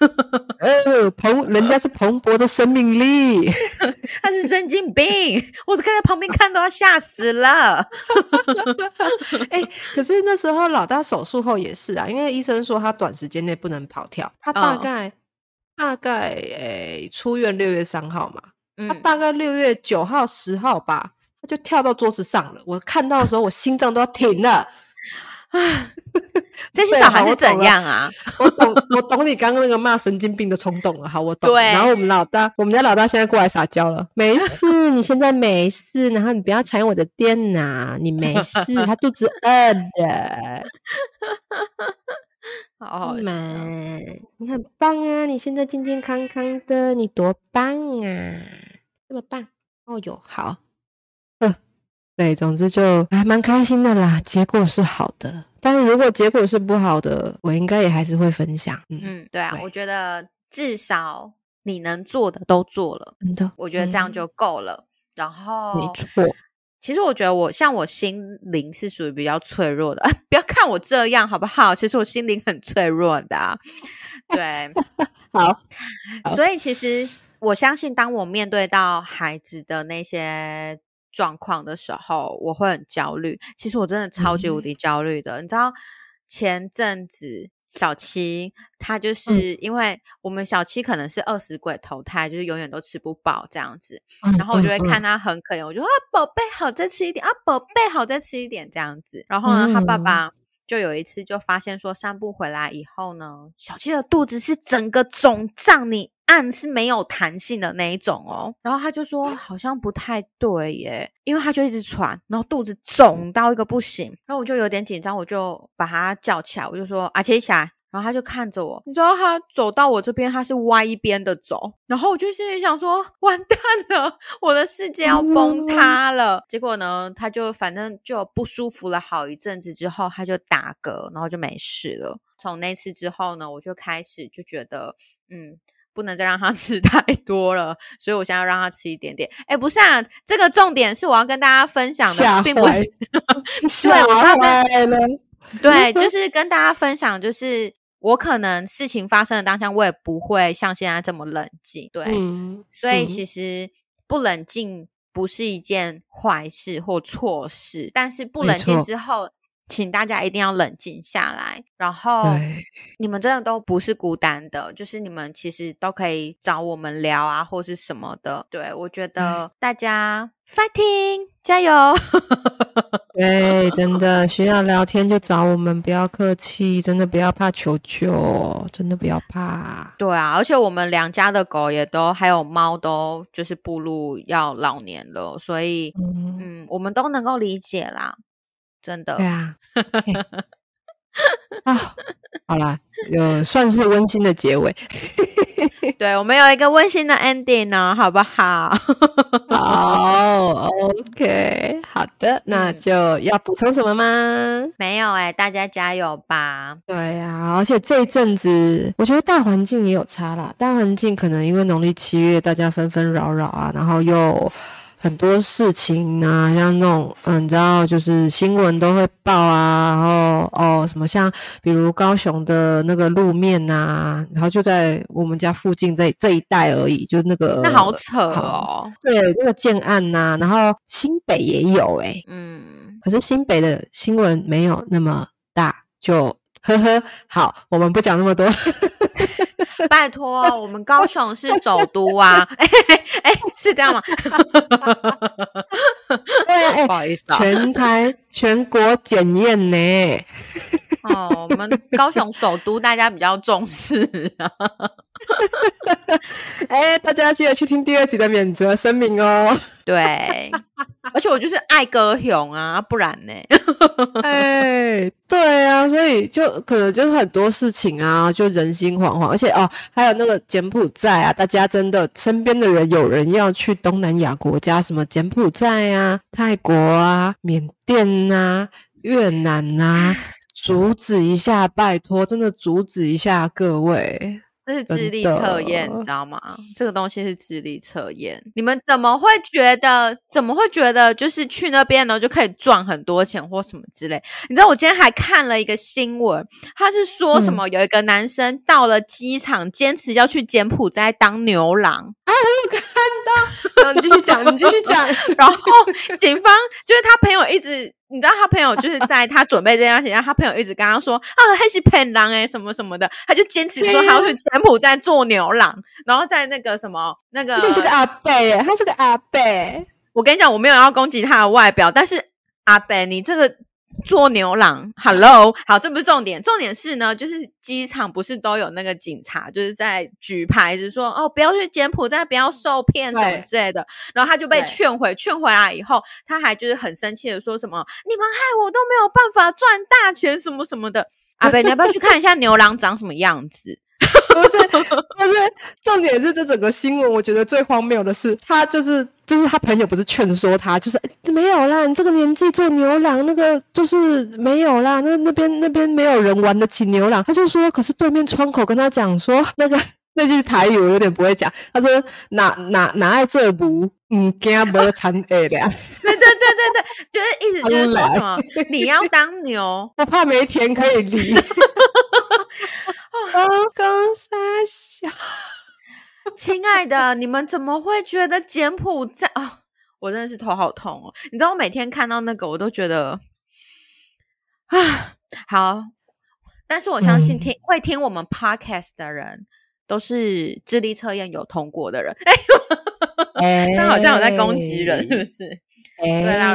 哦，蓬，人家是蓬勃的生命力，他是神经病，我都看在旁边看都要吓死了。哎，可是那时候老大手术后也是啊，因为医生说他短时间内不能跑跳，他大概大概诶出院六月三号嘛，他大概六月九号十号吧。他就跳到桌子上了，我看到的时候，我心脏都要停了。这些小孩是怎样啊？我懂，我懂你刚刚那个骂神经病的冲动了。好，我懂。然后我们老大，我们家老大现在过来撒娇了。没事，你现在没事。然后你不要踩我的电脑，你没事。他肚子饿的。好好笑。你很棒啊！你现在健健康康的，你多棒啊！这么棒。哦哟，好。对，总之就还蛮开心的啦。结果是好的，但是如果结果是不好的，我应该也还是会分享。嗯，对啊，我觉得至少你能做的都做了，真的，我觉得这样就够了。然后，没错，其实我觉得我像我心灵是属于比较脆弱的，不要看我这样好不好？其实我心灵很脆弱的。对，好，所以其实我相信，当我面对到孩子的那些。状况的时候，我会很焦虑。其实我真的超级无敌焦虑的。你知道，前阵子小七他就是因为我们小七可能是二十鬼投胎，就是永远都吃不饱这样子。然后我就会看他很可怜，我就说：“宝贝，好再吃一点啊，宝贝，好再吃一点这样子。”然后呢，他爸爸就有一次就发现说，散步回来以后呢，小七的肚子是整个肿胀，你。按是没有弹性的那一种哦。然后他就说好像不太对耶，因为他就一直喘，然后肚子肿到一个不行。然后我就有点紧张，我就把他叫起来，我就说啊，起起来。然后他就看着我，你知道他走到我这边，他是歪一边的走。然后我就心里想说，完蛋了，我的世界要崩塌了。结果呢，他就反正就不舒服了好一阵子之后，他就打嗝，然后就没事了。从那次之后呢，我就开始就觉得，嗯，不能再让他 吃太多了，所以我现在要让他吃一点点。哎，不是啊，这个重点是我要跟大家分享的，并不是。对，我要跟对，就 是跟大家分享，就是。我可能事情发生的当下，我也不会像现在这么冷静，对，所以其实不冷静不是一件坏事或错事，但是不冷静之后，请大家一定要冷静下来，然后你们真的都不是孤单的，就是你们其实都可以找我们聊啊，或是什么的，对我觉得大家 fighting 加油。对，真的需要聊天就找我们，不要客气，真的不要怕，求救，真的不要怕。对啊，而且我们两家的狗也都还有猫都就是步入要老年了，所以嗯，我们都能够理解啦，真的。对啊。啊，好啦，有算是温馨的结尾。对，我们有一个温馨的 ending 呢，好不好？好，OK，好的，那就要补充什么吗？没有哎，大家加油吧！对呀，而且这一阵子，我觉得大环境也有差啦。大环境可能因为农历七月，大家纷纷扰扰啊，然后又。很多事情啊，像那种，嗯，你知道，就是新闻都会报啊，然后哦，什么像，比如高雄的那个路面啊，然后就在我们家附近这这一带而已，就那个，那好扯哦。对，那个建案呐，然后新北也有哎，嗯，可是新北的新闻没有那么大，就呵呵，好，我们不讲那么多。拜托，我们高雄是首都啊！哎哎，是这样吗？对，不好意思啊，全台 全国检验呢。哦，我们高雄首都，大家比较重视啊。哎，大家记得去听第二集的免责声明哦。对，而且我就是爱歌雄啊，不然呢？哎，对啊，所以就可能就是很多事情啊，就人心惶惶。而且哦，还有那个柬埔寨啊，大家真的身边的人有人要去东南亚国家，什么柬埔寨啊、泰国啊、缅甸啊、越南啊，阻止一下，拜托，真的阻止一下各位。这是智力测验，你知道吗？这个东西是智力测验。你们怎么会觉得？怎么会觉得就是去那边呢就可以赚很多钱或什么之类？你知道我今天还看了一个新闻，他是说什么有一个男生到了机场，坚持要去柬埔寨当牛郎啊！我有看到，你继续讲，你继续讲。然后警方就是他朋友一直。你知道他朋友就是在他准备这件事情，他朋友一直跟他说啊，他是骗狼哎，什么什么的，他就坚持说他要去柬埔寨做牛郎，然后在那个什么那个，这是个阿贝，他是个阿贝。我跟你讲，我没有要攻击他的外表，但是阿贝，你这个。做牛郎，Hello，好，这不是重点，重点是呢，就是机场不是都有那个警察，就是在举牌子说，哦，不要去柬埔寨，不要受骗什么之类的，然后他就被劝回，劝回来以后，他还就是很生气的说什么，你们害我都没有办法赚大钱，什么什么的。阿贝，你要不要去看一下牛郎长什么样子？不是，不是，重点是这整个新闻，我觉得最荒谬的是，他就是就是他朋友不是劝说他，就是没有啦，你这个年纪做牛郎，那个就是没有啦，那那边那边没有人玩得起牛郎。他就说，可是对面窗口跟他讲说，那个那句台语我有点不会讲，他说哪哪哪爱这不嗯惊无参诶俩，对对对对对，就是意思就是说什么你要当牛，我怕没田可以犁。刚刚傻笑，亲爱的，你们怎么会觉得柬埔寨？哦，我真的是头好痛哦！你知道，我每天看到那个，我都觉得啊，好。但是我相信听会听我们 podcast 的人，都是智力测验有通过的人。哎，他好像有在攻击人，是不是？对啦，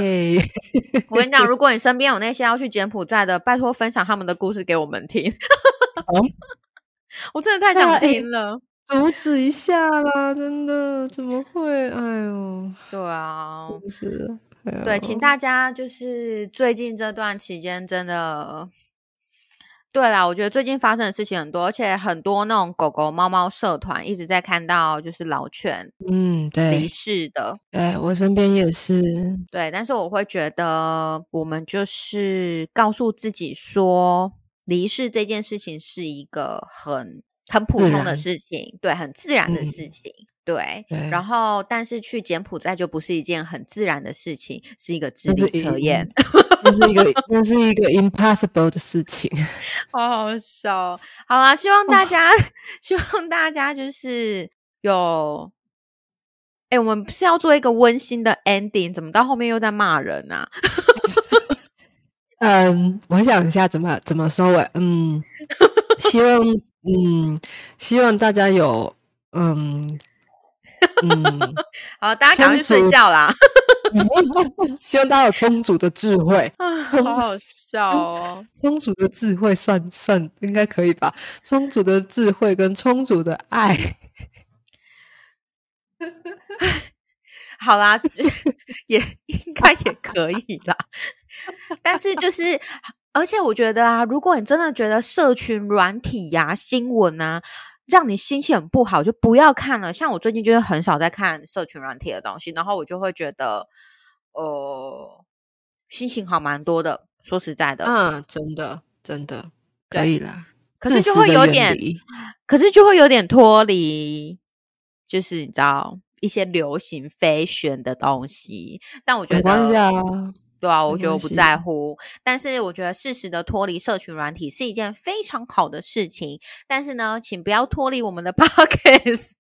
我跟你讲，如果你身边有那些要去柬埔寨的，拜托分享他们的故事给我们听。我真的太想听了。阻止一下啦！真的怎么会？哎呦，对啊，是，对，请大家就是最近这段期间真的。对啦，我觉得最近发生的事情很多，而且很多那种狗狗、猫猫社团一直在看到就是老犬，嗯，对，离世的。对我身边也是。对，但是我会觉得，我们就是告诉自己说，离世这件事情是一个很很普通的事情，对，很自然的事情。对，然后但是去柬埔寨就不是一件很自然的事情，是一个智力测验，那是一个那是一个 impossible 的事情，好好笑。好啦，希望大家 希望大家就是有，哎，我们不是要做一个温馨的 ending，怎么到后面又在骂人啊？嗯，我想一下怎么怎么收尾。嗯，希望嗯希望大家有嗯。嗯，好，大家赶快去睡觉啦！希望大家有充足的智慧 好好笑哦！充足的智慧算算应该可以吧？充足的智慧跟充足的爱，好啦，也应该也可以啦。但是就是，而且我觉得啊，如果你真的觉得社群软体呀、新闻啊。让你心情很不好，就不要看了。像我最近就是很少在看社群软体的东西，然后我就会觉得，呃，心情好蛮多的。说实在的，嗯，真的，真的可以了。可是就会有点，可是就会有点脱离，就是你知道一些流行飞旋的东西。但我觉得。对啊，我觉得我不在乎，但是我觉得适时的脱离社群软体是一件非常好的事情。但是呢，请不要脱离我们的 podcast。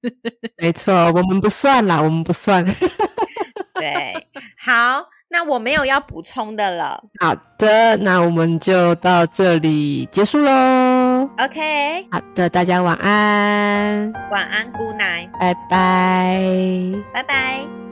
没错，我们不算啦，我们不算。对，好，那我没有要补充的了。好的，那我们就到这里结束喽。OK，好的，大家晚安。晚安，Good night，拜拜，拜拜。